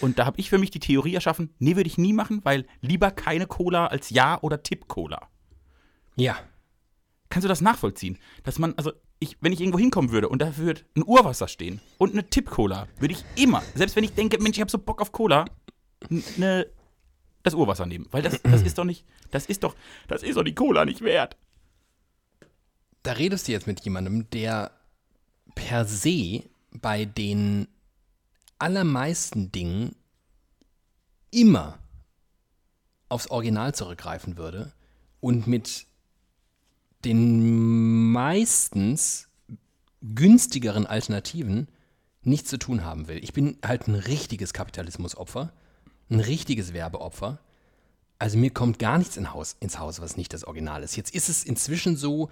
Und da habe ich für mich die Theorie erschaffen, nee, würde ich nie machen, weil lieber keine Cola als Ja- oder Tipp-Cola. ja. Kannst du das nachvollziehen? Dass man, also, ich, wenn ich irgendwo hinkommen würde und da würde ein Urwasser stehen und eine Tipp-Cola, würde ich immer, selbst wenn ich denke, Mensch, ich habe so Bock auf Cola, eine das Urwasser nehmen. Weil das, das ist doch nicht, das ist doch, das ist doch die Cola nicht wert. Da redest du jetzt mit jemandem, der per se bei den allermeisten Dingen immer aufs Original zurückgreifen würde und mit den meistens günstigeren Alternativen nichts zu tun haben will. Ich bin halt ein richtiges Kapitalismusopfer, ein richtiges Werbeopfer. Also mir kommt gar nichts in Haus, ins Haus, was nicht das Original ist. Jetzt ist es inzwischen so,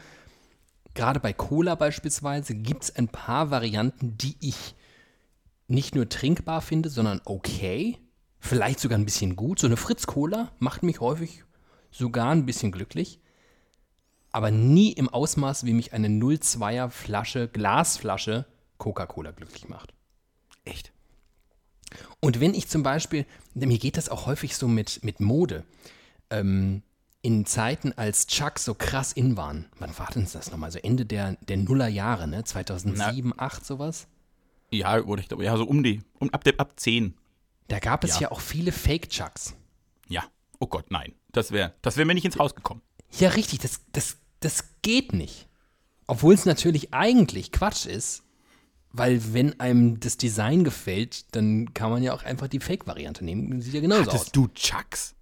gerade bei Cola beispielsweise, gibt es ein paar Varianten, die ich nicht nur trinkbar finde, sondern okay. Vielleicht sogar ein bisschen gut. So eine Fritz-Cola macht mich häufig sogar ein bisschen glücklich. Aber nie im Ausmaß, wie mich eine 02er Flasche, Glasflasche Coca-Cola glücklich macht. Echt? Und wenn ich zum Beispiel, mir geht das auch häufig so mit, mit Mode, ähm, in Zeiten, als Chucks so krass in waren, wann war denn das nochmal? So Ende der, der Nullerjahre, ne? 2007, 2008 sowas? Ja, oder ich glaube, ja, so um die, um, ab, ab 10. Da gab es ja, Ja. auch viele Fake-Chucks. Ja. Oh Gott, nein. Das wäre das wär mir nicht ins Haus gekommen. Ja, richtig, das, das, das geht nicht. Obwohl es natürlich eigentlich Quatsch ist, weil wenn einem das Design gefällt, dann kann man ja auch einfach die Fake-Variante nehmen. Sieht ja genauso aus. Hattest du Chucks?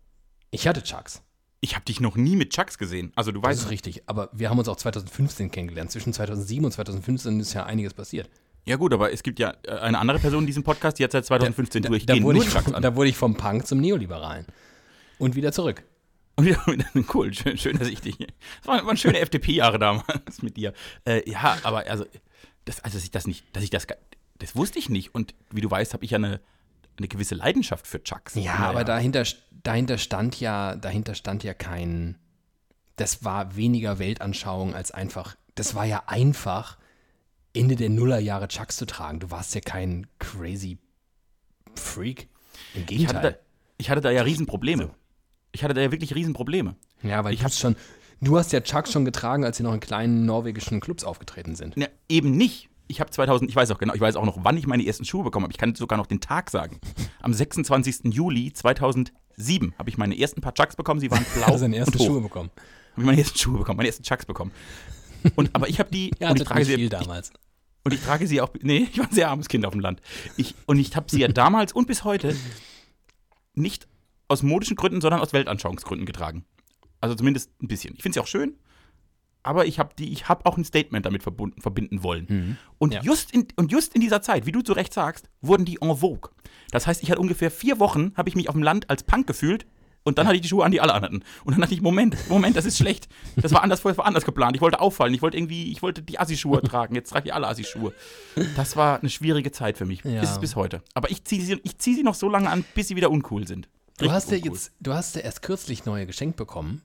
Ich hatte Chucks. Ich habe dich noch nie mit Chucks gesehen. Also du Das weißt ist richtig. Aber wir haben uns auch 2015 kennengelernt. Zwischen 2007 und 2015 ist ja einiges passiert. Ja gut, aber es gibt ja äh, eine andere Person in diesem Podcast, die hat seit 2015 Da, durchgehend da, wurde nur ich, da wurde ich vom Punk zum Neoliberalen. Und wieder zurück. Und wieder, cool, schön, schön, dass ich dich. Das waren, waren schöne FDP-Jahre damals mit dir. Äh, ja, aber also, das, also, dass ich das nicht, dass ich das, das wusste ich nicht. Und wie du weißt, habe ich ja eine, eine gewisse Leidenschaft für Chucks. Ja, aber dahinter, dahinter stand ja, dahinter stand ja kein. Das war weniger Weltanschauung als einfach. Das war ja einfach, Ende der Nullerjahre Chucks zu tragen. Du warst ja kein crazy Freak. Im ich hatte, da, Gegenteil. ich hatte da ja Riesenprobleme. Ich hatte da ja wirklich Riesenprobleme. ja, weil ich du hab- schon. Du hast ja Chucks schon getragen, als sie noch in kleinen norwegischen Clubs aufgetreten sind. Ja, eben nicht. Ich habe 2000, ich weiß auch genau, ich weiß auch noch, wann ich meine ersten Schuhe bekommen habe. Ich kann sogar noch den Tag sagen. Am 26. Juli 2007 habe ich meine ersten paar Chucks bekommen. Sie waren blau Also seine ersten und hoch. Schuhe bekommen. Habe ich meine ersten Schuhe bekommen, meine ersten Chucks bekommen. Und, aber ich habe die, Ja, und ich trage sie, viel ich, damals. und ich trage sie auch, nee, ich war ein sehr armes Kind auf dem Land. Ich, und ich habe sie ja damals und bis heute nicht aus modischen Gründen, sondern aus Weltanschauungsgründen getragen. Also zumindest ein bisschen. Ich finde sie auch schön, aber ich habe habe auch ein Statement damit verbunden, verbinden wollen. Und, Mhm. Ja. just in, und just in dieser Zeit, wie du zu Recht sagst, wurden die en vogue. Das heißt, ich hatte ungefähr vier Wochen, habe ich mich auf dem Land als Punk gefühlt und dann hatte ich die Schuhe an, die alle anhatten. Und dann dachte ich, Moment, Moment, das ist schlecht. Das war anders, das war anders geplant. Ich wollte auffallen, ich wollte irgendwie, ich wollte die Assi-Schuhe tragen. Jetzt trage ich alle Assi-Schuhe. Das war eine schwierige Zeit für mich. Ja. Ist es bis heute. Aber ich ziehe sie, ich zieh sie noch so lange an, bis sie wieder uncool sind. Du hast ja uncool. jetzt, du hast ja erst kürzlich neue geschenkt bekommen,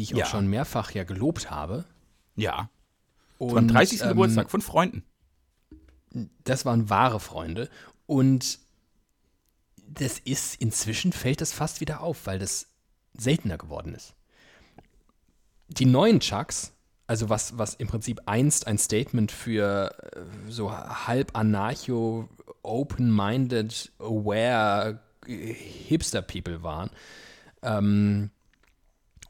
die ich Ja. auch schon mehrfach ja gelobt habe. Ja. Und, Beim 30. ähm, Geburtstag von Freunden. Das waren wahre Freunde. Und das ist, inzwischen fällt das fast wieder auf, weil das seltener geworden ist. Die neuen Chucks, also was, was im Prinzip einst ein Statement für äh, so halb anarcho, open-minded, aware äh, Hipster-People waren, ähm,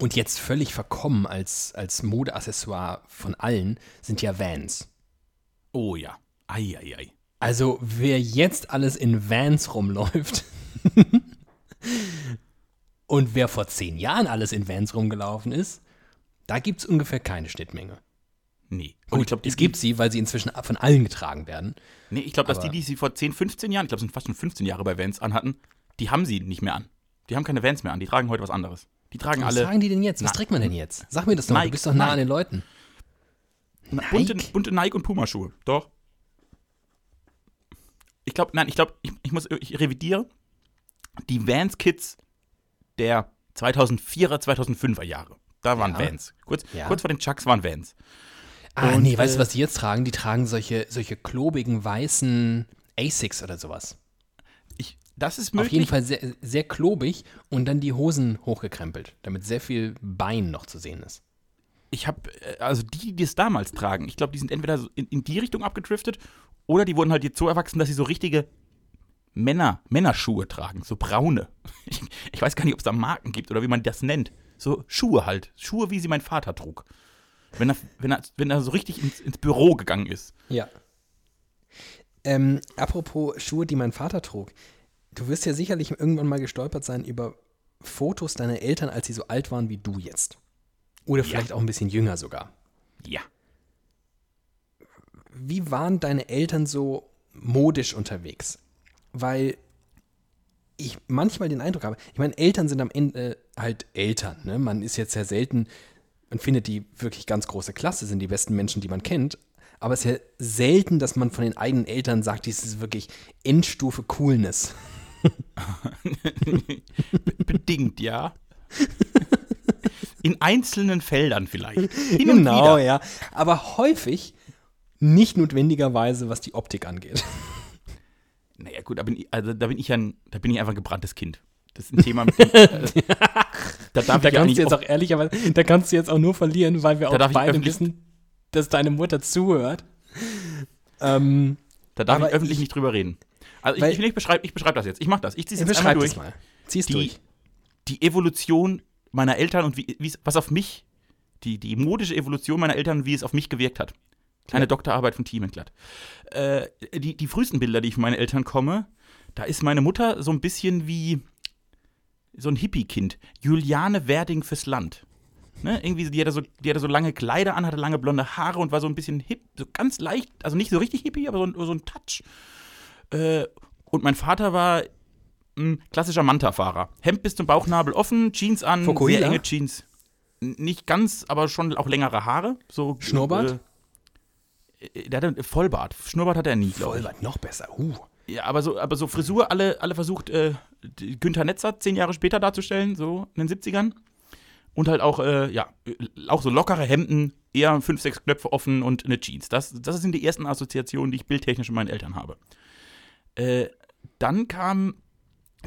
und jetzt völlig verkommen als, als Modeaccessoire von allen, sind ja Vans. Oh ja. Ei, ei, ei. Also, wer jetzt alles in Vans rumläuft und wer vor zehn Jahren alles in Vans rumgelaufen ist, da gibt es ungefähr keine Schnittmenge. Nee. Und Gut, ich glaube, es gibt sie, weil sie inzwischen von allen getragen werden. Nee, ich glaube, dass die, die sie vor 10, 15 Jahren, ich glaube, es sind fast schon 15 Jahre bei Vans anhatten, die haben sie nicht mehr an. Die haben keine Vans mehr an, die tragen heute was anderes. Die tragen Was alle tragen die denn jetzt? Was Na- trägt man denn jetzt? Sag mir das doch, mal, du Nike, bist doch nah Nike. an den Leuten. bunte, Nike? bunte Nike und Puma-Schuhe. Doch. Ich glaube, nein, ich glaube, ich, ich muss, ich revidiere. Die Vans-Kids der 2004er, 2005er Jahre. Da waren Ja. Vans. Kurz, Ja. kurz vor den Chucks waren Vans. Ah, Und, nee, weißt äh, du, was die jetzt tragen? Die tragen solche, solche klobigen, weißen Asics oder sowas. Das ist Auf möglich. jeden Fall sehr, sehr klobig und dann die Hosen hochgekrempelt, damit sehr viel Bein noch zu sehen ist. ich habe, also die, die es damals tragen, ich glaube, die sind entweder in, in die Richtung abgedriftet oder die wurden halt jetzt so erwachsen, dass sie so richtige Männer, Männerschuhe tragen, so braune. Ich, ich weiß gar nicht, ob es da Marken gibt oder wie man das nennt. So Schuhe halt. Schuhe, wie sie mein Vater trug. Wenn er, wenn er, wenn er so richtig ins, ins Büro gegangen ist. Ja. Ähm, apropos Schuhe, die mein Vater trug. Du wirst ja sicherlich irgendwann mal gestolpert sein über Fotos deiner Eltern, als sie so alt waren wie du jetzt. Oder vielleicht Ja. auch ein bisschen jünger sogar. Ja. Wie waren deine Eltern so modisch unterwegs? Weil ich manchmal den Eindruck habe, ich meine, Eltern sind am Ende halt Eltern. Ne? Man ist jetzt sehr selten, man findet die wirklich ganz große Klasse, sind die besten Menschen, die man kennt. Aber es ist ja selten, dass man von den eigenen Eltern sagt, dies ist wirklich Endstufe Coolness. Bedingt, ja. In einzelnen Feldern vielleicht. Hin genau, ja. Aber häufig nicht notwendigerweise, was die Optik angeht. Naja, gut, da bin ich, also da bin ich ja ein, da bin ich einfach ein gebranntes Kind. Das ist ein Thema, mit dem, äh, da darf Da ich ja kannst du jetzt auch ehrlicherweise, da kannst du jetzt auch nur verlieren, weil wir Da auch beide wissen, dass deine Mutter zuhört. Ähm, da darf aber ich öffentlich ich- nicht drüber reden. Also ich, Weil- ich, will nicht beschreiben, ich beschreibe das jetzt. Ich mache das. Ich ziehe es jetzt beschreib einmal durch. mal. Zieh's Die, durch. die Evolution meiner Eltern und wie, was auf mich, die, die modische Evolution meiner Eltern, wie es auf mich gewirkt hat. Kleine Ja. Doktorarbeit von Thiemenglatt. Äh, die, die frühesten Bilder, die ich von meinen Eltern komme, da ist meine Mutter so ein bisschen wie so ein Hippie-Kind. Juliane Werding fürs Land. Ne? Irgendwie, so- die hatte, so, die hatte so lange Kleider an, hatte lange blonde Haare und war so ein bisschen hip, so ganz leicht, also nicht so richtig hippie, aber so, so ein Touch. Äh, und mein Vater war ein klassischer Manta-Fahrer. Hemd bis zum Bauchnabel offen, Jeans an, Fokuhila? sehr enge Jeans. N- Nicht ganz, aber schon auch längere Haare. So, Schnurrbart? Äh, der hatte Vollbart. Schnurrbart hat er nie, glaube ich. Vollbart, noch besser. Uh. Ja, aber so, aber so Frisur, alle, alle versucht, äh, Günther Netzer zehn Jahre später darzustellen, so in den 70ern. Und halt auch, äh, ja, äh, auch so lockere Hemden, eher fünf, sechs Knöpfe offen und eine Jeans. Das, das sind die ersten Assoziationen, die ich bildtechnisch mit meinen Eltern habe. Äh, dann kamen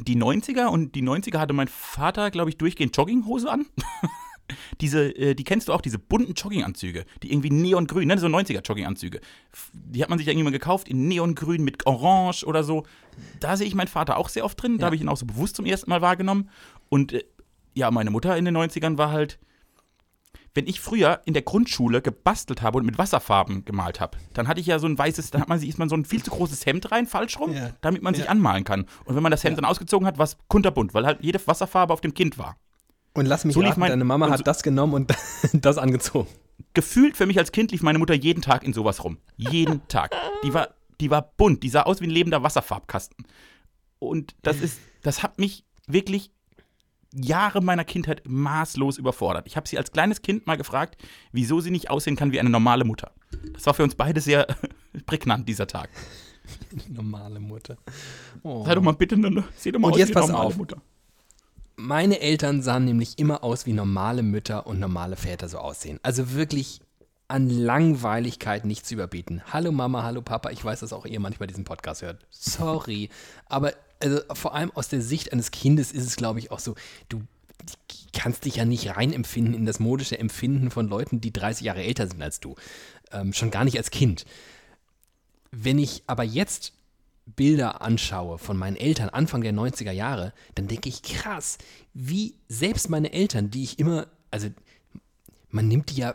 die 90er und die 90er hatte mein Vater, glaube ich, durchgehend Jogginghose an. diese, äh, die kennst du auch, diese bunten Jogginganzüge, die irgendwie neongrün, ne, so 90er Jogginganzüge. F- Die hat man sich ja irgendwann gekauft in neongrün mit orange oder so. Da sehe ich meinen Vater auch sehr oft drin, da Ja. habe ich ihn auch so bewusst zum ersten Mal wahrgenommen. Und äh, ja, meine Mutter in den 90ern war halt, wenn ich früher in der Grundschule gebastelt habe und mit Wasserfarben gemalt habe, dann hatte ich ja so ein weißes, da hat man sich, ist man so ein viel zu großes Hemd rein, falsch rum, Ja. damit man sich Ja. anmalen kann. Und wenn man das Hemd dann ausgezogen hat, war es kunterbunt, weil halt jede Wasserfarbe auf dem Kind war. Und lass mich So raten, mein- deine Mama hat so- das genommen und das angezogen. Gefühlt für mich als Kind lief meine Mutter jeden Tag in sowas rum. Jeden Tag. Die war, die war bunt, die sah aus wie ein lebender Wasserfarbkasten. Und das ist, das hat mich wirklich Jahre meiner Kindheit maßlos überfordert. Ich habe sie als kleines Kind mal gefragt, wieso sie nicht aussehen kann wie eine normale Mutter. Das war für uns beide sehr prägnant, dieser Tag. Normale Mutter. Oh. Sei doch mal bitte eine, seh doch mal Und aus jetzt wie eine pass normale auf. Mutter. Meine Eltern sahen nämlich immer aus, wie normale Mütter und normale Väter so aussehen. Also wirklich an Langweiligkeit nicht zu überbieten. Hallo Mama, hallo Papa, ich weiß, dass auch ihr manchmal diesen Podcast hört. Sorry. Aber also, vor allem aus der Sicht eines Kindes ist es, glaube ich, auch so, du kannst dich ja nicht reinempfinden in das modische Empfinden von Leuten, die 30 Jahre älter sind als du. Ähm, schon gar nicht als Kind. Wenn ich aber jetzt Bilder anschaue von meinen Eltern Anfang der 90er Jahre, dann denke ich, krass, wie selbst meine Eltern, die ich immer, also man nimmt die ja,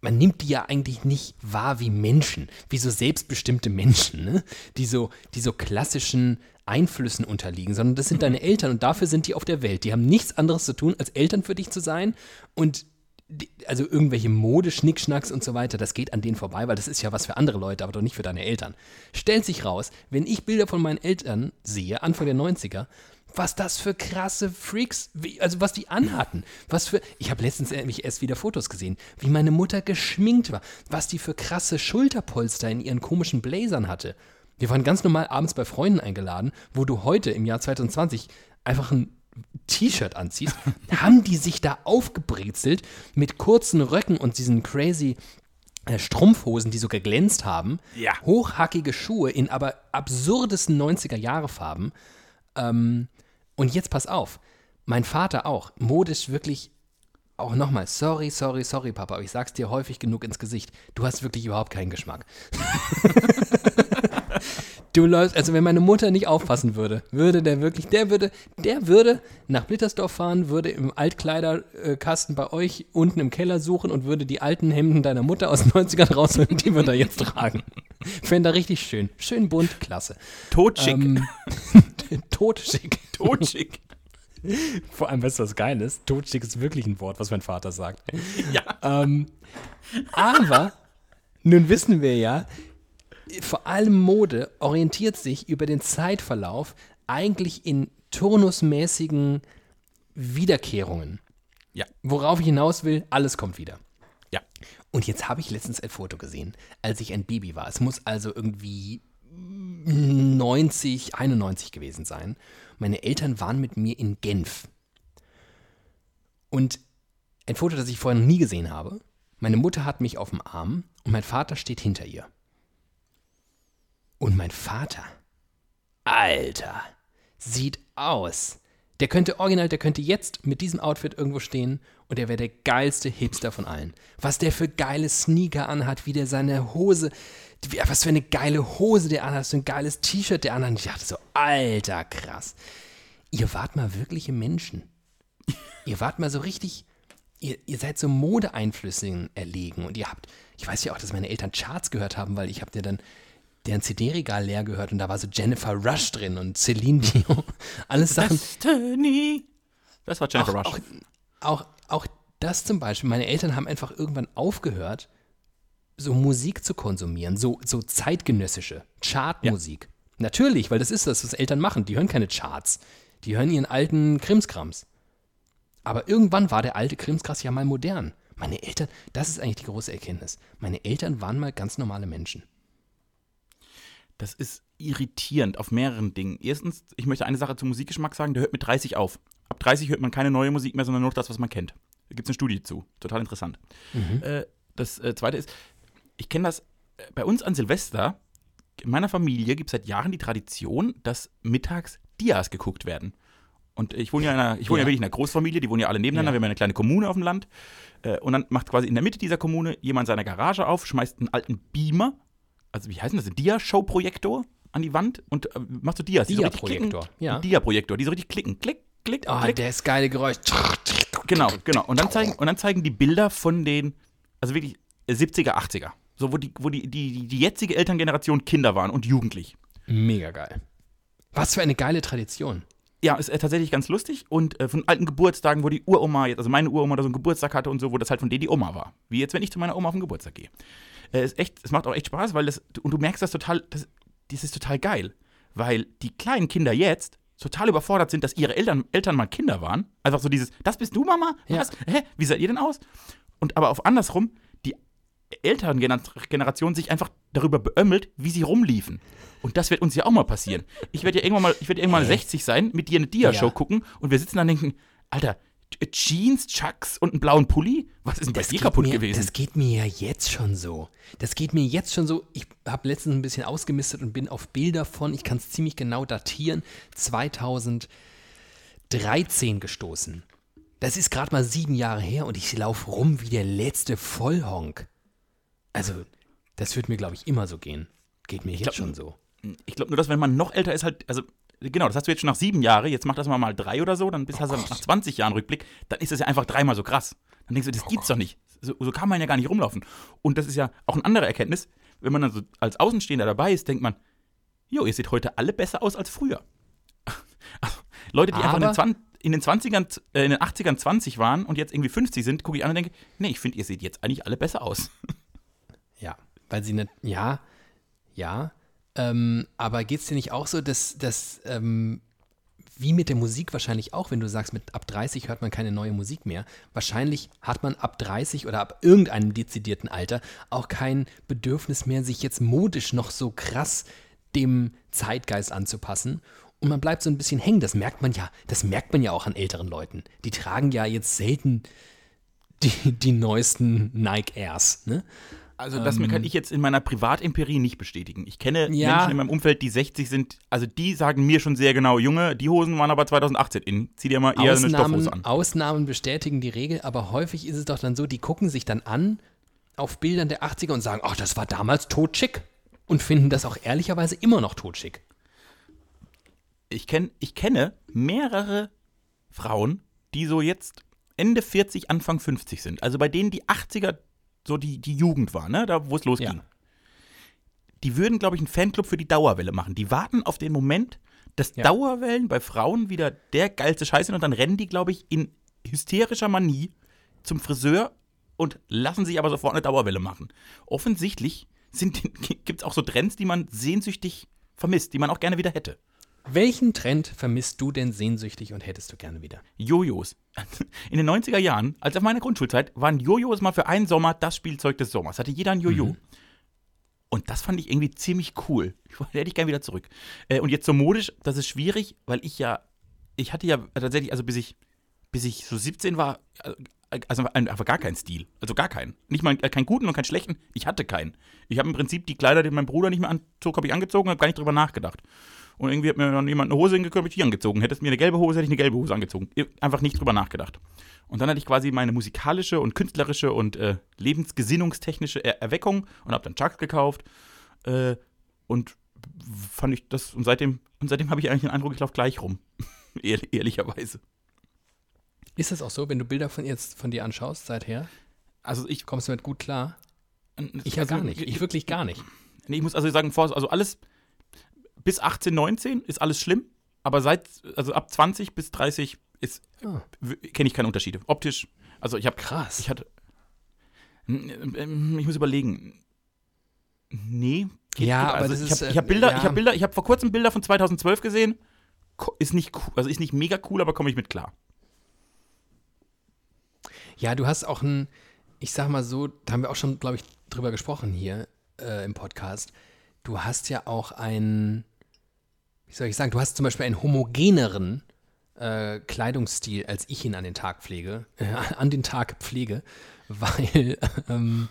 man nimmt die ja eigentlich nicht wahr wie Menschen, wie so selbstbestimmte Menschen, ne? die, so, die so klassischen Einflüssen unterliegen, sondern das sind deine Eltern und dafür sind die auf der Welt. Die haben nichts anderes zu tun, als Eltern für dich zu sein und die, also irgendwelche Modeschnickschnacks und so weiter, das geht an denen vorbei, weil das ist ja was für andere Leute, aber doch nicht für deine Eltern. Stellt sich raus, wenn ich Bilder von meinen Eltern sehe, Anfang der 90er, was das für krasse Freaks, wie, also was die anhatten, was für, ich habe letztens nämlich erst wieder Fotos gesehen, wie meine Mutter geschminkt war, was die für krasse Schulterpolster in ihren komischen Blazern hatte. Wir waren ganz normal abends bei Freunden eingeladen, wo du heute im Jahr 2020 einfach ein T-Shirt anziehst, haben die sich da aufgebrezelt mit kurzen Röcken und diesen crazy äh, Strumpfhosen, die so geglänzt haben. Ja. Hochhackige Schuhe in aber absurdesten 90er-Jahre-Farben. Ähm, und jetzt pass auf, mein Vater auch, modisch wirklich auch nochmal, sorry, sorry, sorry, Papa, aber ich sag's dir häufig genug ins Gesicht. Du hast wirklich überhaupt keinen Geschmack. Du läufst, also wenn meine Mutter nicht aufpassen würde, würde der wirklich, der würde, der würde nach Blittersdorf fahren, würde im Altkleiderkasten bei euch unten im Keller suchen und würde die alten Hemden deiner Mutter aus den 90ern rausholen, die wir da jetzt tragen. Fände er richtig schön. Schön bunt, klasse. Totschick. Ähm, totschick. Totschick. Vor allem, weißt du, was geil ist? Totschick ist wirklich ein Wort, was mein Vater sagt. Ja. Ähm, aber nun wissen wir ja, vor allem Mode orientiert sich über den Zeitverlauf eigentlich in turnusmäßigen Wiederkehrungen. Ja. Worauf ich hinaus will, alles kommt wieder. Ja. Und jetzt habe ich letztens ein Foto gesehen, als ich ein Baby war. Es muss also irgendwie 90, 91 gewesen sein. Meine Eltern waren mit mir in Genf. Und ein Foto, das ich vorher noch nie gesehen habe. Meine Mutter hat mich auf dem Arm und mein Vater steht hinter ihr. Und mein Vater, Alter, sieht aus. Der könnte original, der könnte jetzt mit diesem Outfit irgendwo stehen und er wäre der geilste Hipster von allen. Was der für geile Sneaker anhat, wie der seine Hose, was für eine geile Hose der anhat, so ein geiles T-Shirt der anhat. Ich dachte so, alter, krass. Ihr wart mal wirkliche Menschen. Ihr wart mal so richtig, ihr, ihr seid so Modeeinflüssen erlegen und ihr habt, ich weiß ja auch, dass meine Eltern Charts gehört haben, weil ich habe dir dann deren CD-Regal leer gehört und da war so Jennifer Rush drin und Celine Dion. Alles Sachen. Destiny. Das war Jennifer Auch, Rush. auch, auch, auch das zum Beispiel, meine Eltern haben einfach irgendwann aufgehört, so Musik zu konsumieren, so, so zeitgenössische Chartmusik. Natürlich, weil das ist das, was Eltern machen. Die hören keine Charts. Die hören ihren alten Krimskrams. Aber irgendwann war der alte Krimskrams ja mal modern. Meine Eltern, das ist eigentlich die große Erkenntnis. Meine Eltern waren mal ganz normale Menschen. Das ist irritierend auf mehreren Dingen. Erstens, ich möchte eine Sache zum Musikgeschmack sagen, der hört mit 30 auf. Ab 30 hört man keine neue Musik mehr, sondern nur das, was man kennt. Da gibt es eine Studie zu. Total interessant. Äh, das äh, zweite ist, ich kenne das äh, bei uns an Silvester. In meiner Familie gibt es seit Jahren die Tradition, dass mittags Dias geguckt werden. Und ich wohne ja in einer, ich wohne ja. Ja. wirklich in einer Großfamilie, die wohnen ja alle nebeneinander, Ja. wir haben ja eine kleine Kommune auf dem Land. Und dann macht quasi in der Mitte dieser Kommune jemand seine Garage auf, schmeißt einen alten Beamer, also wie heißt denn das, ein Dia-Show-Projektor an die Wand und äh, macht so Dias. die so. Dia-Projektor, ja. Dia-Projektor, die so richtig klicken. Klick, klick, Ah, klick. der ist geile Geräusch. Genau, genau. Und dann zeigen, und dann zeigen die Bilder von den, also wirklich äh, 70er, 80er. So, wo die, wo die, die, die- die jetzige Elterngeneration Kinder waren und jugendlich. Mega geil. Was für eine geile Tradition. Ja, ist äh, tatsächlich ganz lustig. Und äh, von alten Geburtstagen, wo die Uroma jetzt, also meine Uroma da so einen Geburtstag hatte und so, wo das halt von denen die Oma war. Wie jetzt, wenn ich zu meiner Oma auf den Geburtstag gehe. Äh, ist echt, es macht auch echt Spaß, weil das, und du merkst das total, das, das ist total geil. Weil die kleinen Kinder jetzt total überfordert sind, dass ihre Eltern, Eltern mal Kinder waren. Einfach so dieses, das bist du, Mama? Ja. Was? Hä? Wie seid ihr denn aus? Und aber auf andersrum, die Elterngeneration sich einfach darüber beömmelt, wie sie rumliefen. Und das wird uns ja auch mal passieren. Ich werde ja irgendwann mal, ich werde irgendwann mal 60 sein, mit dir eine Dia-Show Ja. gucken und wir sitzen dann und denken, Alter, Jeans, Chucks und einen blauen Pulli? Was ist denn bei dir kaputt mir, gewesen? Das geht mir ja jetzt schon so. Das geht mir jetzt schon so. Ich habe letztens ein bisschen ausgemistet und bin auf Bilder von, ich kann es ziemlich genau datieren, 2013 gestoßen. Das ist gerade mal sieben Jahre her und ich laufe rum wie der letzte Vollhonk. Also, das wird mir, glaube ich, immer so gehen. Geht mir jetzt glaub, schon so. Ich glaube nur, dass wenn man noch älter ist, halt, also genau, das hast du jetzt schon nach sieben Jahren, jetzt mach das mal mal drei oder so, dann bist hast du nach 20 Jahren Rückblick, dann ist das ja einfach dreimal so krass. Dann denkst du, das gibt's doch nicht. So, so kann man ja gar nicht rumlaufen. Und das ist ja auch eine andere Erkenntnis, wenn man dann so als Außenstehender dabei ist, denkt man, jo, ihr seht heute alle besser aus als früher. Also, Leute, die einfach in den, Aber- 20, in den 20ern, äh, in den 80ern 20 waren und jetzt irgendwie 50 sind, gucke ich an und denke, nee, ich finde, ihr seht jetzt eigentlich alle besser aus. Ja, weil sie nicht, ja, ja, ähm, aber geht es dir nicht auch so, dass, dass ähm, wie mit der Musik wahrscheinlich auch, wenn du sagst, mit ab 30 hört man keine neue Musik mehr, wahrscheinlich hat man ab 30 oder ab irgendeinem dezidierten Alter auch kein Bedürfnis mehr, sich jetzt modisch noch so krass dem Zeitgeist anzupassen. Und man bleibt so ein bisschen hängen. Das merkt man ja, das merkt man ja auch an älteren Leuten. Die tragen ja jetzt selten die, die neuesten Nike Airs, ne? Also das kann ich jetzt in meiner Privatempirie nicht bestätigen. Ich kenne Ja. Menschen in meinem Umfeld, die 60 sind, also die sagen mir schon sehr genau, Junge, die Hosen waren aber 2018 in. Zieh dir mal eher eine Ausnahmen, Stoffhose an. Ausnahmen bestätigen die Regel, aber häufig ist es doch dann so, die gucken sich dann an auf Bildern der 80er und sagen, ach, das war damals totschick. und finden das auch ehrlicherweise immer noch totschick. Ich, kenn, ich kenne mehrere Frauen, die so jetzt Ende 40, Anfang 50 sind. Also bei denen die 80er so die, die Jugend war, ne? Da, wo es losging. Ja. Die würden, glaube ich, einen Fanclub für die Dauerwelle machen. Die warten auf den Moment, dass Ja. Dauerwellen bei Frauen wieder der geilste Scheiß sind und dann rennen die, glaube ich, in hysterischer Manie zum Friseur und lassen sich aber sofort eine Dauerwelle machen. Offensichtlich gibt es auch so Trends, die man sehnsüchtig vermisst, die man auch gerne wieder hätte. Welchen Trend vermisst du denn sehnsüchtig und hättest du gerne wieder? Jojos. In den 90er Jahren, als auf meiner Grundschulzeit, waren Jojos mal für einen Sommer das Spielzeug des Sommers. Hatte jeder ein Jojo. Und das fand ich irgendwie ziemlich cool. Da hätte ich gerne wieder zurück. Äh, und jetzt so modisch, das ist schwierig, weil ich ja, ich hatte ja tatsächlich, also bis ich, bis ich so 17 war, äh, also einfach gar keinen Stil. Also gar keinen. Nicht mal äh, keinen guten und keinen schlechten. Ich hatte keinen. Ich habe im Prinzip die Kleider, die mein Bruder nicht mehr anzog, habe ich angezogen und habe gar nicht drüber nachgedacht. Und irgendwie hat mir dann jemand eine Hose hingekümmert, habe ich die angezogen. Hätte es mir eine gelbe Hose, hätte ich eine gelbe Hose angezogen. Einfach nicht drüber nachgedacht. Und dann hatte ich quasi meine musikalische und künstlerische und äh, lebensgesinnungstechnische er Erweckung und habe dann Chucks gekauft. Äh, und fand ich das, und seitdem, und seitdem habe ich eigentlich den Eindruck, ich laufe gleich rum. Ehr ehrlicherweise. Ist das auch so, wenn du Bilder von jetzt von dir anschaust, seither? Also ich Kommst du damit gut klar? Ich ja also, gar nicht. Ich wirklich gar nicht. Nee, ich muss also sagen, also alles bis 18, 19 ist alles schlimm, aber seit, also ab 20 bis 30 ist, Ah. kenne ich keine Unterschiede. Optisch, also ich habe Krass. Ich hatte. Ich muss überlegen. Nee. geht- Ja, geht. aber also das ich habe äh, hab Bilder, ja. ich habe Bilder, ich habe vor kurzem Bilder von 2012 gesehen. Ist nicht cool, also ist nicht mega cool, aber komme ich mit klar. Ja, du hast auch ein, ich sag mal so, da haben wir auch schon, glaube ich, drüber gesprochen hier äh, im Podcast. Du hast ja auch einen, wie soll ich sagen, du hast zum Beispiel einen homogeneren äh, Kleidungsstil, als ich ihn an den Tag pflege, äh, an den Tag pflege, weil, ähm,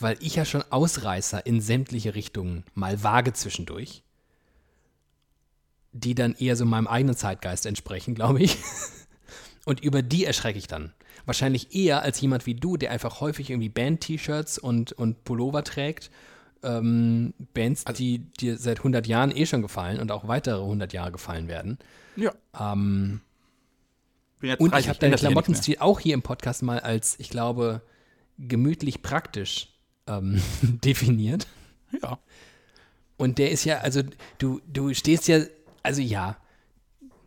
weil ich ja schon Ausreißer in sämtliche Richtungen mal wage zwischendurch, die dann eher so meinem eigenen Zeitgeist entsprechen, glaube ich. Und über die erschrecke ich dann. Wahrscheinlich eher als jemand wie du, der einfach häufig irgendwie Band-T-Shirts und, und Pullover trägt. Ähm, Bands, die dir seit 100 Jahren eh schon gefallen und auch weitere 100 Jahre gefallen werden. Ja. Ähm, und 30, ich habe deinen. Klamottenstil auch hier im Podcast mal als, ich glaube, gemütlich praktisch ähm, definiert. Ja. Und der ist ja, also du, du stehst ja, also ja,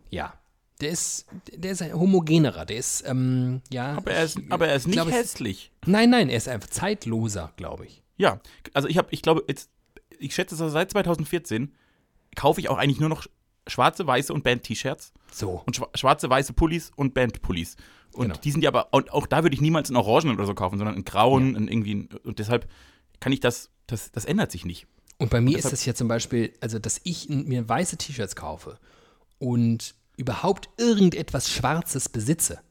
ja. Der ist, der ist ein homogenerer, der ist, ähm, ja. Aber er ist, aber er ist ich nicht glaube, es- hässlich. Nein, nein, er ist einfach zeitloser, glaube ich. Ja. Also ich habe, ich glaube, jetzt, ich schätze, seit 2014 kaufe ich auch eigentlich nur noch schwarze, weiße und Band-T-Shirts. So. und schwa- schwarze, weiße Pullis und Bandpullis. Und Genau. die sind ja aber, und auch da würde ich niemals in Orangen oder so kaufen, sondern in Grauen, in irgendwie, in, und deshalb kann ich das, das, das ändert sich nicht. Und bei mir deshalb- ist das ja zum Beispiel, also dass ich mir weiße T-Shirts kaufe und überhaupt irgendetwas Schwarzes besitze,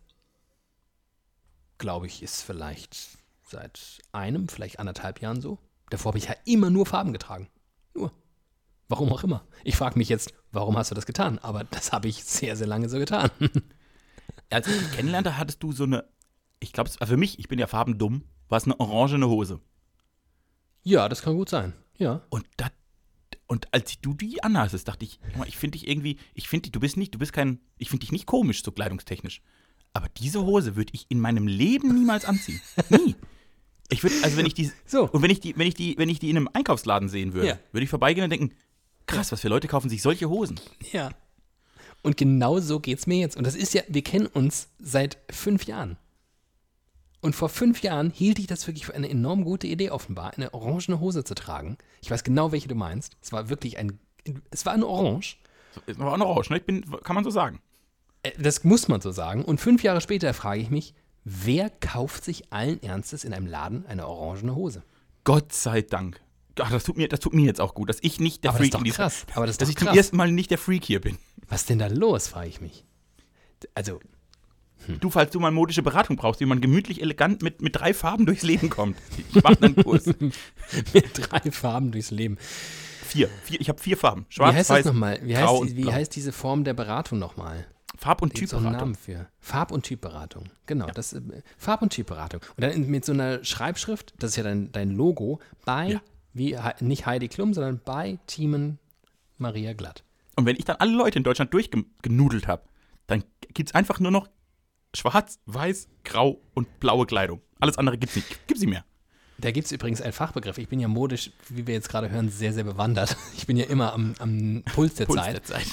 glaube ich, ist vielleicht seit einem, vielleicht anderthalb Jahren so. Davor habe ich ja immer nur Farben getragen. Nur. Warum auch immer. Ich frage mich jetzt, warum hast du das getan? Aber das habe ich sehr, sehr lange so getan. Als ich dich kennenlernte, hattest du so eine, ich glaube, für mich, ich bin ja farbendumm, war es eine orangene Hose. ja, das kann gut sein. Ja. Und das, und als du die anhastest, dachte ich, ich finde dich irgendwie, ich finde dich, du bist nicht, du bist kein, ich finde dich nicht komisch, so kleidungstechnisch. Aber diese Hose würde ich in meinem Leben niemals anziehen. Nie. Ich würde, also wenn ich die, So. und wenn ich die, wenn ich die, wenn ich die in einem Einkaufsladen sehen würde, Ja. würde ich vorbeigehen und denken, krass, was für Leute kaufen sich solche Hosen. Ja. Und genau so geht es mir jetzt. Und das ist ja, wir kennen uns seit fünf Jahren. Und vor fünf Jahren hielt ich das wirklich für eine enorm gute Idee, offenbar, eine orangene Hose zu tragen. Ich weiß genau, welche du meinst. Es war wirklich ein, es war eine Orange. Aber auch noch orange, ne? Ich bin, kann man so sagen. Äh, Das muss man so sagen. Und fünf Jahre später frage ich mich, wer kauft sich allen Ernstes in einem Laden eine orangene Hose? Gott sei Dank. Ach, das tut mir, das tut mir jetzt auch gut, dass ich nicht der Aber das ist Freak doch in dieser, krass. Aber das ist dass ich zum krass. ersten Mal nicht der Freak hier bin. Was ist denn da los, frage ich mich. Also, Du, falls du mal modische Beratung brauchst, wie man gemütlich elegant mit, mit drei Farben durchs Leben kommt. Ich mache einen Kurs. mit drei Farben durchs Leben. Vier. vier ich habe vier Farben. Schwarz, wie heißt weiß, das nochmal? Wie, heißt, wie heißt diese Form der Beratung nochmal? Farb- und Gibt so Typberatung. Namen für. Farb- und Typberatung. Genau, das äh, Farb- und Typberatung. Und dann mit so einer Schreibschrift, das ist ja dein, dein Logo, bei Ja. Wie nicht Heidi Klum, sondern bei Teamen Maria Glatt. Und wenn ich dann alle Leute in Deutschland durchgenudelt habe, dann gibt es einfach nur noch schwarz, weiß, grau und blaue Kleidung. Alles andere gibt es nicht. Gib sie mir. Da gibt es übrigens einen Fachbegriff. Ich bin ja modisch, wie wir jetzt gerade hören, sehr, sehr bewandert. Ich bin ja immer am, am Puls, der, Puls Zeit. der Zeit.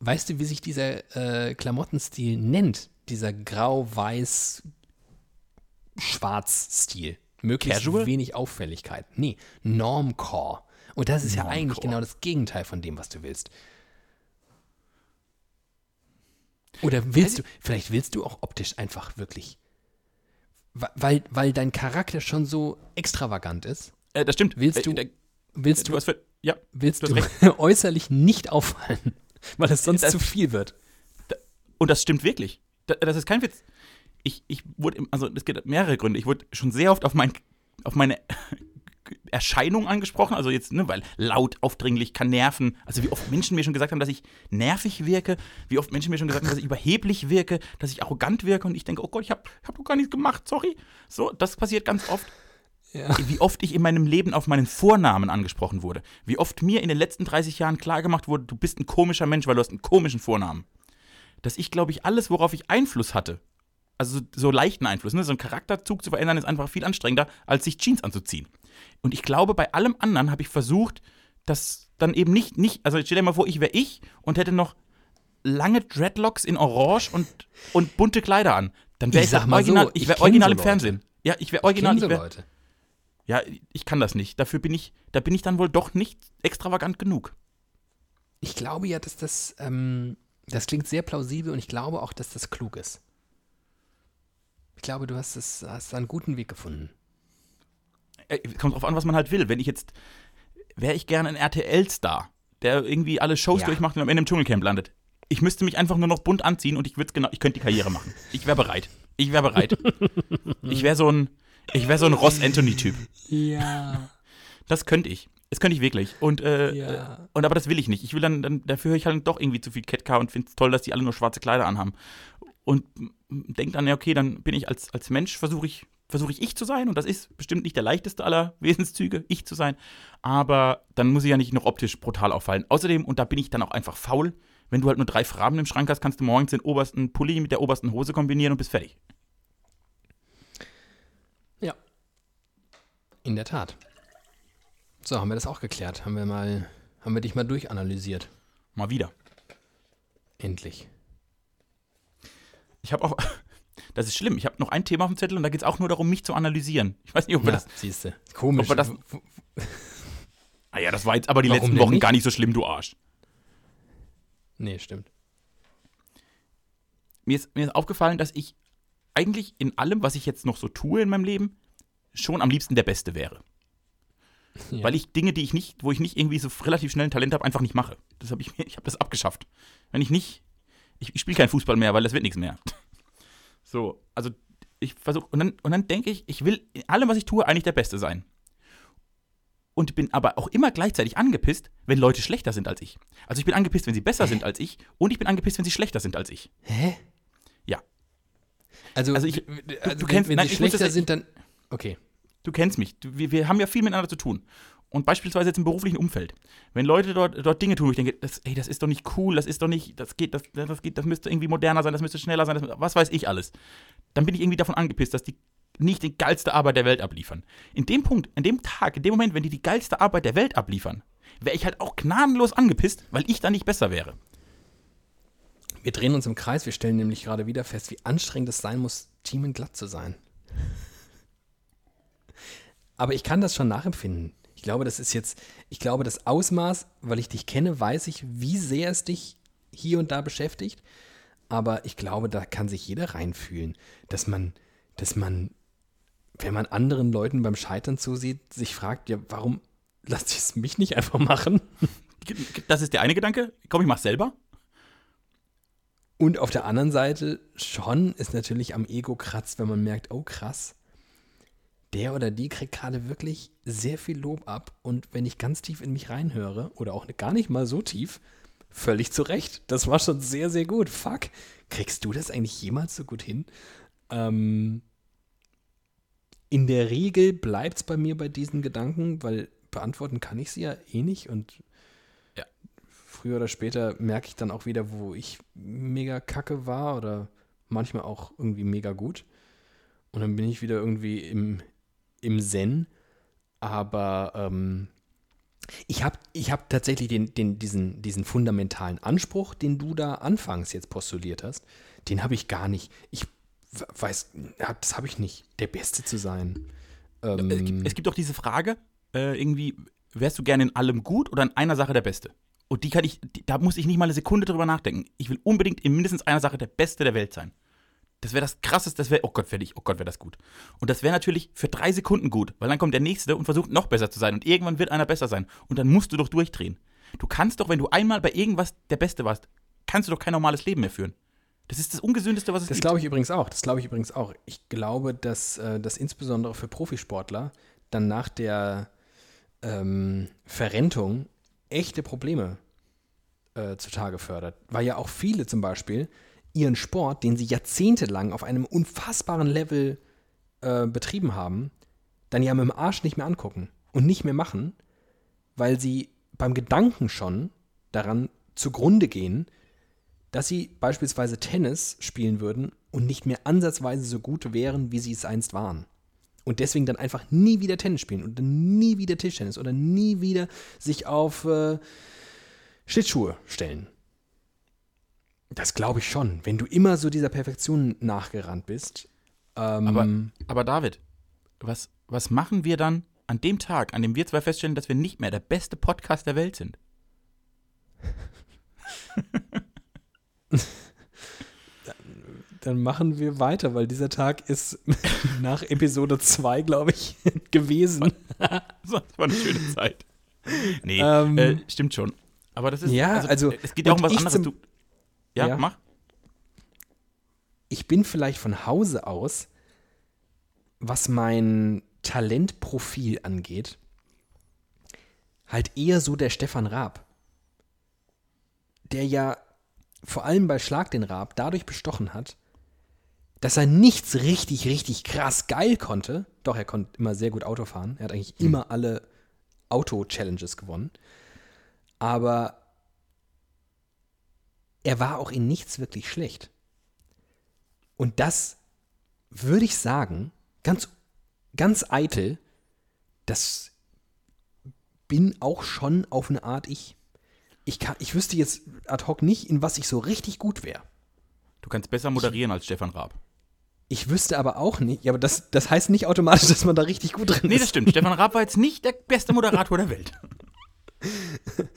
Weißt du, wie sich dieser äh, Klamottenstil nennt? Dieser grau-weiß-schwarz-Stil. Möglichst Casual? wenig Auffälligkeit. Nee, Normcore. Und das ist ja eigentlich Normcore. genau das Gegenteil von dem, was du willst. Oder willst du, vielleicht willst du auch optisch einfach wirklich, weil, weil dein Charakter schon so extravagant ist, Äh, das stimmt. Willst Äh, du- willst du du, hast für, ja, willst du äußerlich nicht auffallen, weil es sonst Das- zu viel wird. Und das stimmt wirklich. Da- Das ist kein Witz. Ich, ich wurde, also es gibt mehrere Gründe. Ich wurde schon sehr oft auf, mein, auf meine Erscheinung angesprochen. Also jetzt, ne, weil laut, aufdringlich, kann nerven. Also wie oft Menschen mir schon gesagt haben, dass ich nervig wirke. Wie oft Menschen mir schon gesagt haben, dass ich überheblich wirke, dass ich arrogant wirke. Und ich denke, oh Gott, ich habe hab doch gar nichts gemacht, sorry. So, das passiert ganz oft. Ja. Wie oft ich in meinem Leben auf meinen Vornamen angesprochen wurde. Wie oft mir in den letzten 30 Jahren klargemacht wurde, du bist ein komischer Mensch, weil du hast einen komischen Vornamen dass ich, glaube ich, alles, worauf ich Einfluss hatte, also so, so leichten Einfluss, ne, so einen Charakterzug zu verändern, ist einfach viel anstrengender, als sich Jeans anzuziehen. Und ich glaube, bei allem anderen habe ich versucht, das dann eben nicht, nicht, also stell dir mal vor, ich wäre ich und hätte noch lange Dreadlocks in Orange und, und bunte Kleider an. Dann wäre Ich ich, sag mal so, original, ich ich wäre kenn original so im. Fernsehen. Ja, ich wäre original. so Ich wär, Leute. Ja, ich kann das nicht. Dafür bin ich, da bin ich dann wohl doch nicht extravagant genug. Ich glaube ja, dass das, ähm, das klingt sehr plausibel und ich glaube auch, dass das klug ist. Ich glaube, du hast, das, hast einen guten Weg gefunden. äh, kommt drauf an, was man halt will. Wenn ich jetzt, wäre ich gerne ein RTL-Star, der irgendwie alle Shows Ja. durchmacht und am Ende im Dschungelcamp landet. Ich müsste mich einfach nur noch bunt anziehen und ich würde genau, ich könnte die Karriere machen. Ich wäre bereit. Ich wäre bereit. ich wäre so ein, ich wäre so ein Ross Anthony-Typ. Ja. Das könnte ich. Das könnte ich wirklich. Und, äh, Ja. äh, und aber das will ich nicht. Ich will dann, dann dafür höre ich halt doch irgendwie zu viel Catcar und finde es toll, dass die alle nur schwarze Kleider anhaben. Und denke dann, ja, okay, dann bin ich als, als Mensch, versuche ich, versuche ich ich zu sein. Und das ist bestimmt nicht der leichteste aller Wesenszüge, ich zu sein. Aber dann muss ich ja nicht noch optisch brutal auffallen. Außerdem, und da bin ich dann auch einfach faul, wenn du halt nur drei Farben im Schrank hast, kannst du morgens den obersten Pulli mit der obersten Hose kombinieren und bist fertig. Ja. In der Tat. So, haben wir das auch geklärt. Haben wir mal, haben wir dich mal durchanalysiert. Mal wieder. Endlich. Ich habe auch, das ist schlimm, ich habe noch ein Thema auf dem Zettel und da geht es auch nur darum, mich zu analysieren. Ich weiß nicht, ob wir das siehst du. Komisch. Ob das- Ah ja, das war jetzt aber die Warum letzten Wochen nicht? gar nicht so schlimm, du Arsch. nee, stimmt. Mir ist, mir ist aufgefallen, dass ich eigentlich in allem, was ich jetzt noch so tue in meinem Leben, schon am liebsten der Beste wäre. Ja. Weil ich Dinge, die ich nicht, wo ich nicht irgendwie so relativ schnell ein Talent habe, einfach nicht mache. Das habe ich mir, ich habe das abgeschafft. Wenn ich nicht, ich, ich spiele keinen Fußball mehr, weil das wird nichts mehr. So, also ich versuche, und dann, und dann denke ich, ich will in allem, was ich tue, eigentlich der Beste sein. Und bin aber auch immer gleichzeitig angepisst, wenn Leute schlechter sind als ich. Also ich bin angepisst, wenn sie besser sind als ich und ich bin angepisst, wenn sie schlechter sind als ich. Hä? Ja. Also, Also ich- also du wenn, kennst- wenn nein, sie muss das- schlechter sind, dann. Okay. Du kennst mich. Du, wir, wir haben ja viel miteinander zu tun. Und beispielsweise jetzt im beruflichen Umfeld. Wenn Leute dort, dort Dinge tun, wo ich denke, das, ey, das ist doch nicht cool, das ist doch nicht, das geht, das, das geht, das müsste irgendwie moderner sein, das müsste schneller sein, das, was weiß ich alles. Dann bin ich irgendwie davon angepisst, dass die nicht die geilste Arbeit der Welt abliefern. In dem Punkt, in dem Tag, in dem Moment, wenn die die geilste Arbeit der Welt abliefern, wäre ich halt auch gnadenlos angepisst, weil ich dann nicht besser wäre. Wir drehen uns im Kreis. Wir stellen nämlich gerade wieder fest, wie anstrengend es sein muss, Teamen glatt zu sein. Aber ich kann das schon nachempfinden. Ich glaube, das ist jetzt, ich glaube, das Ausmaß, weil ich dich kenne, weiß ich, wie sehr es dich hier und da beschäftigt. Aber ich glaube, da kann sich jeder reinfühlen, dass man, dass man, wenn man anderen Leuten beim Scheitern zusieht, sich fragt, ja, warum lasse ich es mich nicht einfach machen? Das ist der eine Gedanke. Komm, ich mach's selber. Und auf der anderen Seite schon ist natürlich am Ego kratzt, wenn man merkt, oh krass, der oder die kriegt gerade wirklich sehr viel Lob ab. Und wenn ich ganz tief in mich reinhöre, oder auch gar nicht mal so tief, völlig zu Recht. Das war schon sehr, sehr gut. Fuck. Kriegst du das eigentlich jemals so gut hin? Ähm, in der Regel bleibt es bei mir bei diesen Gedanken, weil beantworten kann ich sie ja eh nicht und Ja. früher oder später merke ich dann auch wieder, wo ich mega kacke war oder manchmal auch irgendwie mega gut. Und dann bin ich wieder irgendwie im, im Zen. Aber ähm, ich habe ich hab tatsächlich den, den, diesen, diesen fundamentalen Anspruch, den du da anfangs jetzt postuliert hast, den habe ich gar nicht. Ich weiß, das habe ich nicht, der Beste zu sein. Ähm, Es gibt, es gibt auch diese Frage, äh, irgendwie, wärst du gerne in allem gut oder in einer Sache der Beste? Und die kann ich, die, da muss ich nicht mal eine Sekunde drüber nachdenken. Ich will unbedingt in mindestens einer Sache der Beste der Welt sein. Das wäre das krasseste, das wäre, oh Gott, werde ich, oh Gott, wäre das gut. Und das wäre natürlich für drei Sekunden gut, weil dann kommt der Nächste und versucht noch besser zu sein und irgendwann wird einer besser sein. Und dann musst du doch durchdrehen. Du kannst doch, wenn du einmal bei irgendwas der Beste warst, kannst du doch kein normales Leben mehr führen. Das ist das Ungesündeste, was es Das gibt. glaube ich übrigens auch. Das glaube ich übrigens auch. Ich glaube, dass äh, das insbesondere für Profisportler dann nach der ähm, Verrentung echte Probleme äh, zutage fördert. Weil ja auch viele zum Beispiel ihren Sport, den sie jahrzehntelang auf einem unfassbaren Level äh, betrieben haben, dann ja mit dem Arsch nicht mehr angucken und nicht mehr machen, weil sie beim Gedanken schon daran zugrunde gehen, dass sie beispielsweise Tennis spielen würden und nicht mehr ansatzweise so gut wären, wie sie es einst waren. Und deswegen dann einfach nie wieder Tennis spielen dann nie wieder Tischtennis oder nie wieder sich auf äh, Schlittschuhe stellen. Das glaube ich schon. Wenn du immer so dieser Perfektion nachgerannt bist. Ähm, Aber, aber David, was, was machen wir dann an dem Tag, an dem wir zwei feststellen, dass wir nicht mehr der beste Podcast der Welt sind? dann machen wir weiter, weil dieser Tag ist nach Episode 2, glaube ich, gewesen. Das war eine schöne Zeit. Nee, Ähm, äh, stimmt schon. Aber das ist. Ja, also, Es geht ja auch um was anderes. zum- Du, ja, Ja. mach. ich bin vielleicht von Hause aus, was mein Talentprofil angeht, halt eher so der Stefan Raab. Der ja vor allem bei Schlag den Raab dadurch bestochen hat, dass er nichts richtig, richtig krass geil konnte. Doch, er konnte immer sehr gut Auto fahren. Er hat eigentlich immer alle Auto-Challenges gewonnen. Aber er war auch in nichts wirklich schlecht. Und das würde ich sagen, ganz, ganz eitel, das bin auch schon auf eine Art ich. Ich, kann, ich wüsste jetzt ad hoc nicht, in was ich so richtig gut wäre. Du kannst besser moderieren als Stefan Raab. Ich wüsste aber auch nicht, ja, aber das, das heißt nicht automatisch, dass man da richtig gut drin Nee, ist. das stimmt. Stefan Raab war jetzt nicht der beste Moderator der Welt.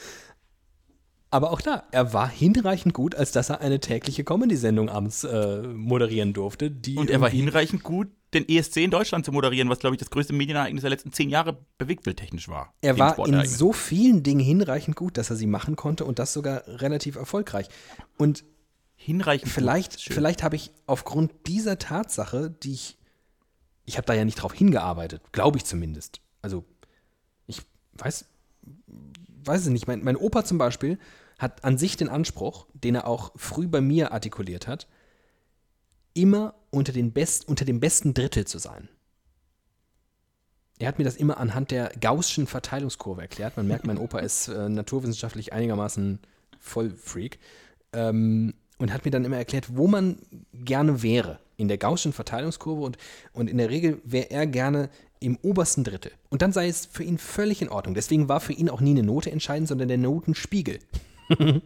Aber auch da, er war hinreichend gut, als dass er eine tägliche Comedy-Sendung abends äh, moderieren durfte. Die Und er war hinreichend gut, den ESC in Deutschland zu moderieren, was, glaube ich, das größte Medienereignis der letzten zehn Jahre bewegtbildtechnisch war. Er war in so vielen Dingen hinreichend gut, dass er sie machen konnte und das sogar relativ erfolgreich. Und hinreichend gut. vielleicht, vielleicht habe ich aufgrund dieser Tatsache, die ich, ich habe da ja nicht drauf hingearbeitet, glaube ich zumindest. Also ich weiß, weiß es nicht. Mein, mein Opa zum Beispiel hat an sich den Anspruch, den er auch früh bei mir artikuliert hat, immer unter, den Best, unter dem besten Drittel zu sein. Er hat mir das immer anhand der Gaußschen Verteilungskurve erklärt. Man merkt, mein Opa ist äh, naturwissenschaftlich einigermaßen Vollfreak. Ähm, und hat mir dann immer erklärt, wo man gerne wäre in der Gaußschen Verteilungskurve und, und in der Regel wäre er gerne im obersten Drittel. Und dann sei es für ihn völlig in Ordnung. Deswegen war für ihn auch nie eine Note entscheidend, sondern der Notenspiegel.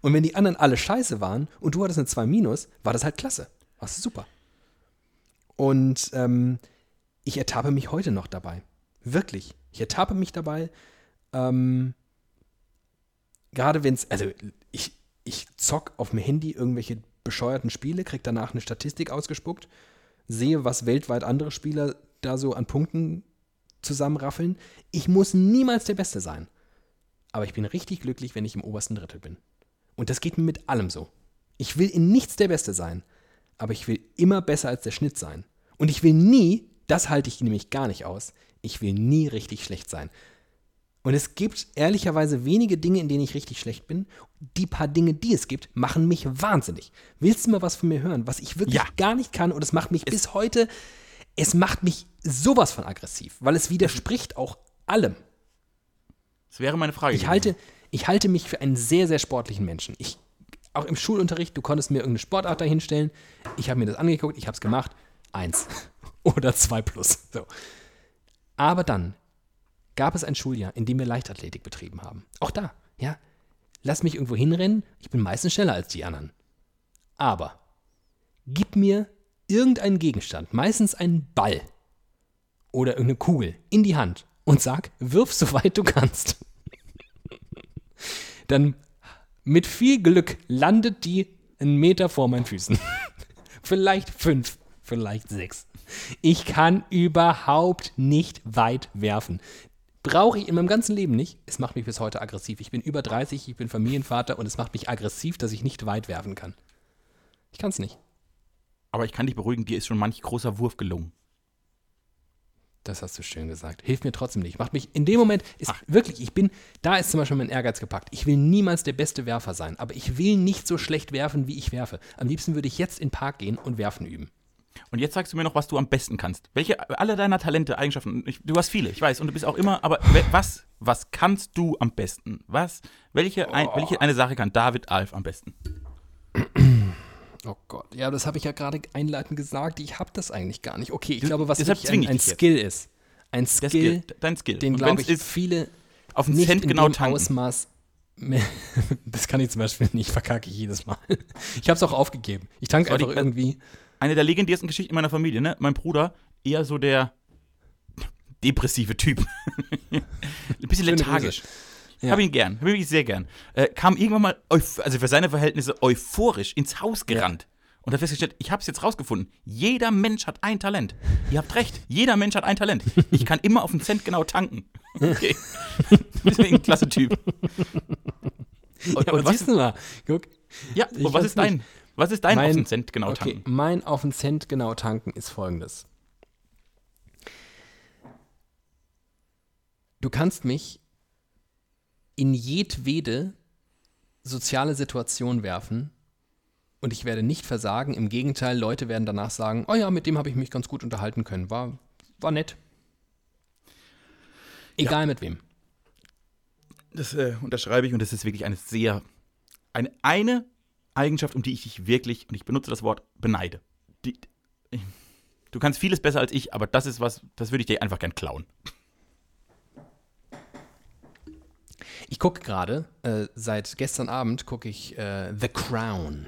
und wenn die anderen alle scheiße waren und du hattest eine 2 minus, war das halt klasse. Warst du super. Und ähm, ich ertappe mich heute noch dabei. Wirklich. Ich ertappe mich dabei. Ähm, Gerade wenn es, also ich, ich zock auf dem Handy irgendwelche bescheuerten Spiele, krieg danach eine Statistik ausgespuckt, sehe, was weltweit andere Spieler da so an Punkten zusammenraffeln. Ich muss niemals der Beste sein. Aber ich bin richtig glücklich, wenn ich im obersten Drittel bin. Und das geht mir mit allem so. Ich will in nichts der Beste sein, aber ich will immer besser als der Schnitt sein. Und ich will nie, das halte ich nämlich gar nicht aus, ich will nie richtig schlecht sein. Und es gibt ehrlicherweise wenige Dinge, in denen ich richtig schlecht bin. Die paar Dinge, die es gibt, machen mich wahnsinnig. Willst du mal was von mir hören, was ich wirklich Ja. gar nicht kann und es macht mich bis heute es macht mich sowas von aggressiv, weil es widerspricht auch allem. Das wäre meine Frage. Ich halte, ich halte mich für einen sehr, sehr sportlichen Menschen. Ich, auch im Schulunterricht, du konntest mir irgendeine Sportart dahinstellen. Ich habe mir das angeguckt, ich habe es gemacht. Eins oder zwei plus. So. Aber dann gab es ein Schuljahr, in dem wir Leichtathletik betrieben haben. Auch da, ja. Lass mich irgendwo hinrennen, ich bin meistens schneller als die anderen. Aber gib mir irgendeinen Gegenstand, meistens einen Ball oder irgendeine Kugel, in die Hand und sag, wirf so weit du kannst. Dann mit viel Glück landet die einen Meter vor meinen Füßen. vielleicht fünf, vielleicht sechs. Ich kann überhaupt nicht weit werfen. Brauche ich in meinem ganzen Leben nicht. Es macht mich bis heute aggressiv. Ich bin über 30, ich bin Familienvater und es macht mich aggressiv, dass ich nicht weit werfen kann. Ich kann es nicht. Aber ich kann dich beruhigen, dir ist schon manch großer Wurf gelungen. Das hast du schön gesagt. Hilft mir trotzdem nicht. Macht mich in dem Moment, ist Ach. wirklich, ich bin, da ist zum Beispiel mein Ehrgeiz gepackt. Ich will niemals der beste Werfer sein, aber ich will nicht so schlecht werfen, wie ich werfe. Am liebsten würde ich jetzt in den Park gehen und werfen üben. Und jetzt sagst du mir noch, was du am besten kannst. Welche, alle deiner Talente, Eigenschaften, ich, du hast viele, ich weiß, und du bist auch immer, aber was, was kannst du am besten? Was, welche, ein, welche eine Sache kann David Alf am besten? Oh Gott, ja, das habe ich ja gerade einleitend gesagt. Ich habe das eigentlich gar nicht. Okay, ich du, glaube, was wirklich ein, ein Skill ist. Ein Skill, Skill, dein Skill. den, glaube ich, viele auf den Cent in genau tanken. Ausmaß das kann ich zum Beispiel nicht, verkacke ich jedes Mal. Ich habe es auch aufgegeben. Ich tanke einfach die, irgendwie. Eine der legendärsten Geschichten in meiner Familie, ne? Mein Bruder, eher so der depressive Typ. Ein bisschen lethargisch. Ja. Hab ihn gern, hab ihn sehr gern. Äh, kam irgendwann mal, also für seine Verhältnisse euphorisch ins Haus gerannt. Ja. Und hat festgestellt, ich habe es jetzt rausgefunden. Jeder Mensch hat ein Talent. Ihr habt recht, jeder Mensch hat ein Talent. Ich kann immer auf einen Cent genau tanken. Okay. Deswegen ein klasse Typ. Und, ja, und was ist mal? Guck. Ja, und was ist dein? Was ist dein mein, auf den Cent genau tanken? Okay, mein auf den Cent genau tanken ist folgendes. Du kannst mich in jedwede soziale Situation werfen und ich werde nicht versagen. Im Gegenteil, Leute werden danach sagen, oh ja, mit dem habe ich mich ganz gut unterhalten können. War, war nett. Egal ja. mit wem. Das äh, unterschreibe ich und das ist wirklich eine sehr, eine, eine Eigenschaft, um die ich dich wirklich, und ich benutze das Wort, beneide. Die, du kannst vieles besser als ich, aber das ist was, das würde ich dir einfach gern klauen. Ich gucke gerade, äh, seit gestern Abend gucke ich äh, The Crown.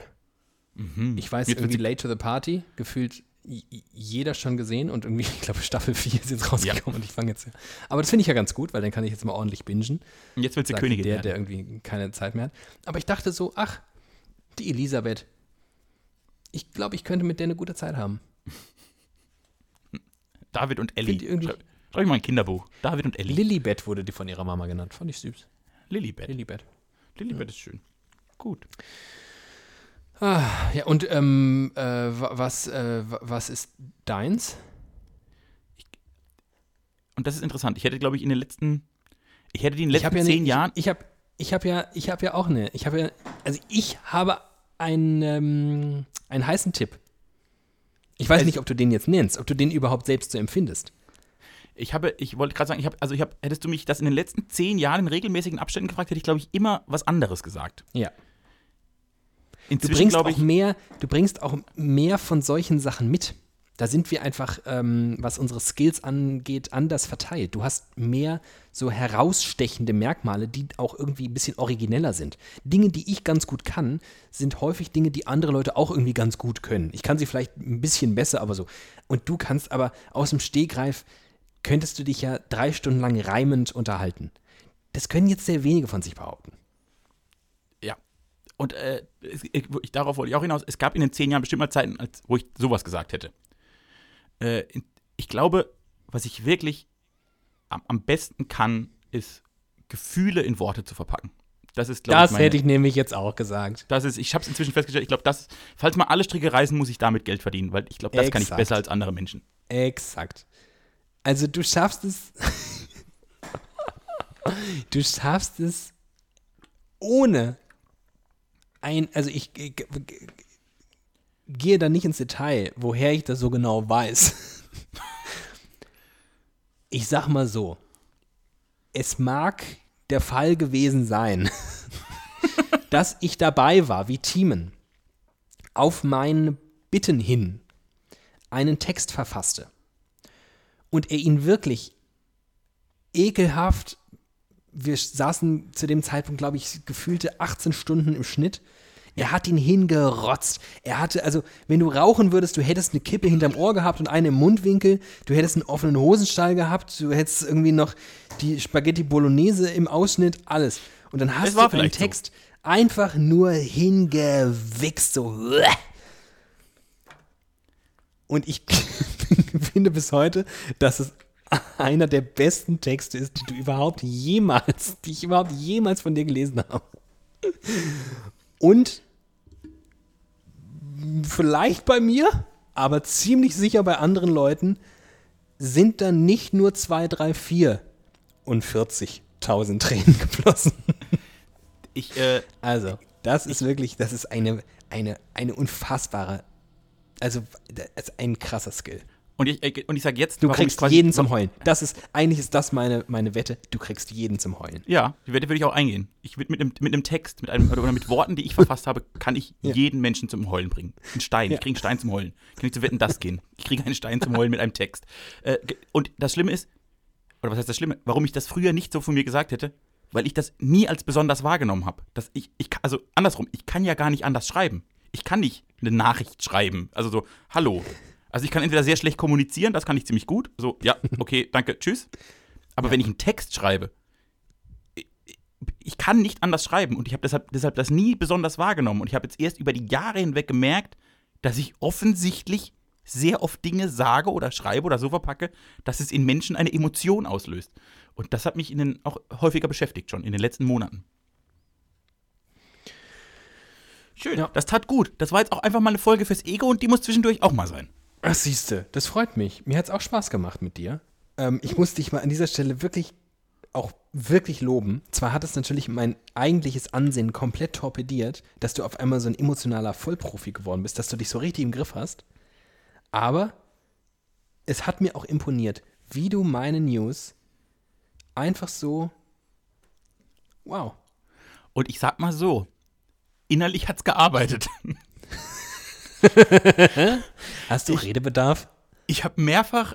Mhm. Ich weiß, irgendwie Late to the Party, gefühlt jeder schon gesehen und irgendwie, ich glaube, Staffel 4 ist jetzt rausgekommen ja. und ich fange jetzt. Aber das finde ich ja ganz gut, weil dann kann ich jetzt mal ordentlich bingen. Und jetzt wird sie Königin. Der, der irgendwie keine Zeit mehr hat. Aber ich dachte so, ach, die Elisabeth. Ich glaube, ich könnte mit der eine gute Zeit haben. David und Ellie. Schreib, schreib ich mal ein Kinderbuch. David und Ellie. Lilibet wurde die von ihrer Mama genannt. Fand ich süß. Lilibet. Lilibet. Lilibet ja. ist schön. Gut. Ah, ja, und ähm, äh, was, äh, was ist deins? Ich, und das ist interessant. Ich hätte, glaube ich, in den letzten, ich hätte die in den letzten ja zehn ne, Jahren. Ich, ich habe ich hab ja, ich habe ja auch eine, ich habe ja, also ich habe einen, ähm, einen heißen Tipp. Ich weiß also, nicht, ob du den jetzt nennst, ob du den überhaupt selbst so empfindest. Ich habe, ich wollte gerade sagen, ich habe, also ich habe, hättest du mich das in den letzten zehn Jahren in regelmäßigen Abständen gefragt, hätte ich, glaube ich, immer was anderes gesagt. Ja. Inzwischen, du bringst auch mehr, du bringst auch mehr von solchen Sachen mit. Da sind wir einfach, ähm, was unsere Skills angeht, anders verteilt. Du hast mehr so herausstechende Merkmale, die auch irgendwie ein bisschen origineller sind. Dinge, die ich ganz gut kann, sind häufig Dinge, die andere Leute auch irgendwie ganz gut können. Ich kann sie vielleicht ein bisschen besser, aber so. Und du kannst aber aus dem Stegreif könntest du dich ja drei Stunden lang reimend unterhalten. Das können jetzt sehr wenige von sich behaupten. Ja. Und äh, ich, ich, darauf wollte ich auch hinaus. Es gab in den zehn Jahren bestimmt mal Zeiten, als, wo ich sowas gesagt hätte. Äh, ich glaube, was ich wirklich am, am, besten kann, ist Gefühle in Worte zu verpacken. Das ist, glaube ich, meine, hätte ich nämlich jetzt auch gesagt. Das ist, ich habe es inzwischen festgestellt, ich glaube, das, falls mal alle Stricke reißen, muss ich damit Geld verdienen, weil ich glaube, das Exakt. kann ich besser als andere Menschen. Exakt. Also du schaffst es. du schaffst es ohne ein, also ich, ich, ich gehe da nicht ins Detail, woher ich das so genau weiß. Ich sag mal so, es mag der Fall gewesen sein, dass ich dabei war, wie Thiemen auf meine Bitten hin einen Text verfasste und er ihn wirklich ekelhaft, wir saßen zu dem Zeitpunkt, glaube ich, gefühlte 18 Stunden im Schnitt. Er hat ihn hingerotzt. Er hatte, also, wenn du rauchen würdest, du hättest eine Kippe hinterm Ohr gehabt und eine im Mundwinkel, du hättest einen offenen Hosenstall gehabt, du hättest irgendwie noch die Spaghetti Bolognese im Ausschnitt, alles. Und dann hast du einen Text so. einfach nur hingewichst, so. Und ich finde bis heute, dass es einer der besten Texte ist, die du überhaupt jemals, die ich überhaupt jemals von dir gelesen habe. Und vielleicht bei mir, aber ziemlich sicher bei anderen Leuten, sind dann nicht nur 2, 3, 4 und 40.000 Tränen geflossen. Ich, äh, also, das ist wirklich, das ist eine, eine, eine unfassbare, also, das ist ein krasser Skill. Und ich, äh, und ich sage jetzt, du kriegst jeden zum Heulen. Das ist, eigentlich ist das meine, meine Wette. Du kriegst jeden zum Heulen. Ja, die Wette würde ich auch eingehen. Ich mit, mit, einem, mit einem Text, mit einem, oder mit Worten, die ich verfasst habe, kann ich ja. jeden Menschen zum Heulen bringen. Ein Stein, ja. ich kriege einen Stein zum Heulen. Kann ich zu wetten, das gehen. Ich kriege einen Stein zum Heulen mit einem Text. Äh, und das Schlimme ist, oder was heißt das Schlimme? Warum ich das früher nicht so von mir gesagt hätte, weil ich das nie als besonders wahrgenommen habe. ich, ich, also andersrum, ich kann ja gar nicht anders schreiben. Ich kann nicht eine Nachricht schreiben. Also so, hallo, also ich kann entweder sehr schlecht kommunizieren, das kann ich ziemlich gut. So, ja, okay, danke, tschüss. Aber ja. wenn ich einen Text schreibe, ich kann nicht anders schreiben und ich habe deshalb, deshalb das nie besonders wahrgenommen. Und ich habe jetzt erst über die Jahre hinweg gemerkt, dass ich offensichtlich sehr oft Dinge sage oder schreibe oder so verpacke, dass es in Menschen eine Emotion auslöst. Und das hat mich in den, auch häufiger beschäftigt schon in den letzten Monaten. Schön, ja. das tat gut. Das war jetzt auch einfach mal eine Folge fürs Ego und die muss zwischendurch auch mal sein. Ach, siehste, das freut mich. Mir hat es auch Spaß gemacht mit dir. Ähm, ich muss dich mal an dieser Stelle wirklich auch wirklich loben. Zwar hat es natürlich mein eigentliches Ansehen komplett torpediert, dass du auf einmal so ein emotionaler Vollprofi geworden bist, dass du dich so richtig im Griff hast. Aber es hat mir auch imponiert, wie du meine News einfach so. Wow. Und ich sag mal so, innerlich hat's gearbeitet. Hast du ich, Redebedarf? Ich habe mehrfach,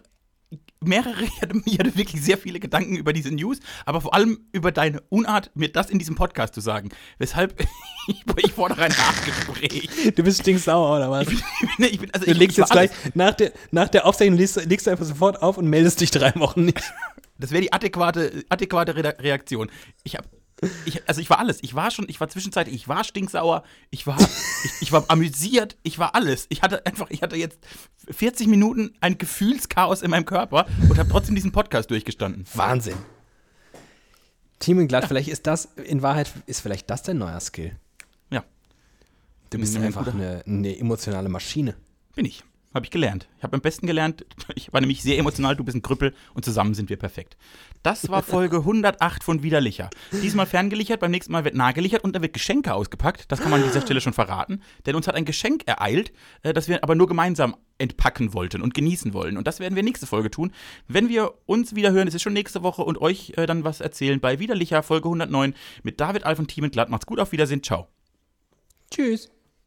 mehrere, ich hatte, ich hatte, wirklich sehr viele Gedanken über diese News, aber vor allem über deine Unart, mir das in diesem Podcast zu sagen. Weshalb ich, ich fordere ein Nachgespräch. Du bist stinksauer, oder was? Ich bin, ich bin, also du legst jetzt gleich, nach der, nach der Aufzeichnung legst, legst, du einfach sofort auf und meldest dich drei Wochen nicht. Das wäre die adäquate, adäquate Reaktion. Ich habe ich, also ich war alles. Ich war schon, ich war zwischenzeitlich, ich war stinksauer, ich war, ich, ich, war amüsiert, ich war alles. Ich hatte einfach, ich hatte jetzt 40 Minuten ein Gefühlschaos in meinem Körper und habe trotzdem diesen Podcast durchgestanden. Wahnsinn. Team Glatt, ja. vielleicht ist das, in Wahrheit ist vielleicht das dein neuer Skill. Ja. Du bist einfach eine, eine emotionale Maschine. Bin ich. Habe ich gelernt. Ich habe am besten gelernt, ich war nämlich sehr emotional, du bist ein Krüppel und zusammen sind wir perfekt. Das war Folge 108 von Widerlicher. Diesmal ferngelichert, beim nächsten Mal wird nahgelichert und da wird Geschenke ausgepackt. Das kann man an dieser Stelle schon verraten. Denn uns hat ein Geschenk ereilt, äh, das wir aber nur gemeinsam entpacken wollten und genießen wollen. Und das werden wir nächste Folge tun. Wenn wir uns wieder hören, es ist schon nächste Woche und euch äh, dann was erzählen bei Widerlicher Folge 109 mit David Alf und Team und Glatt. Macht's gut, auf Wiedersehen, ciao. Tschüss.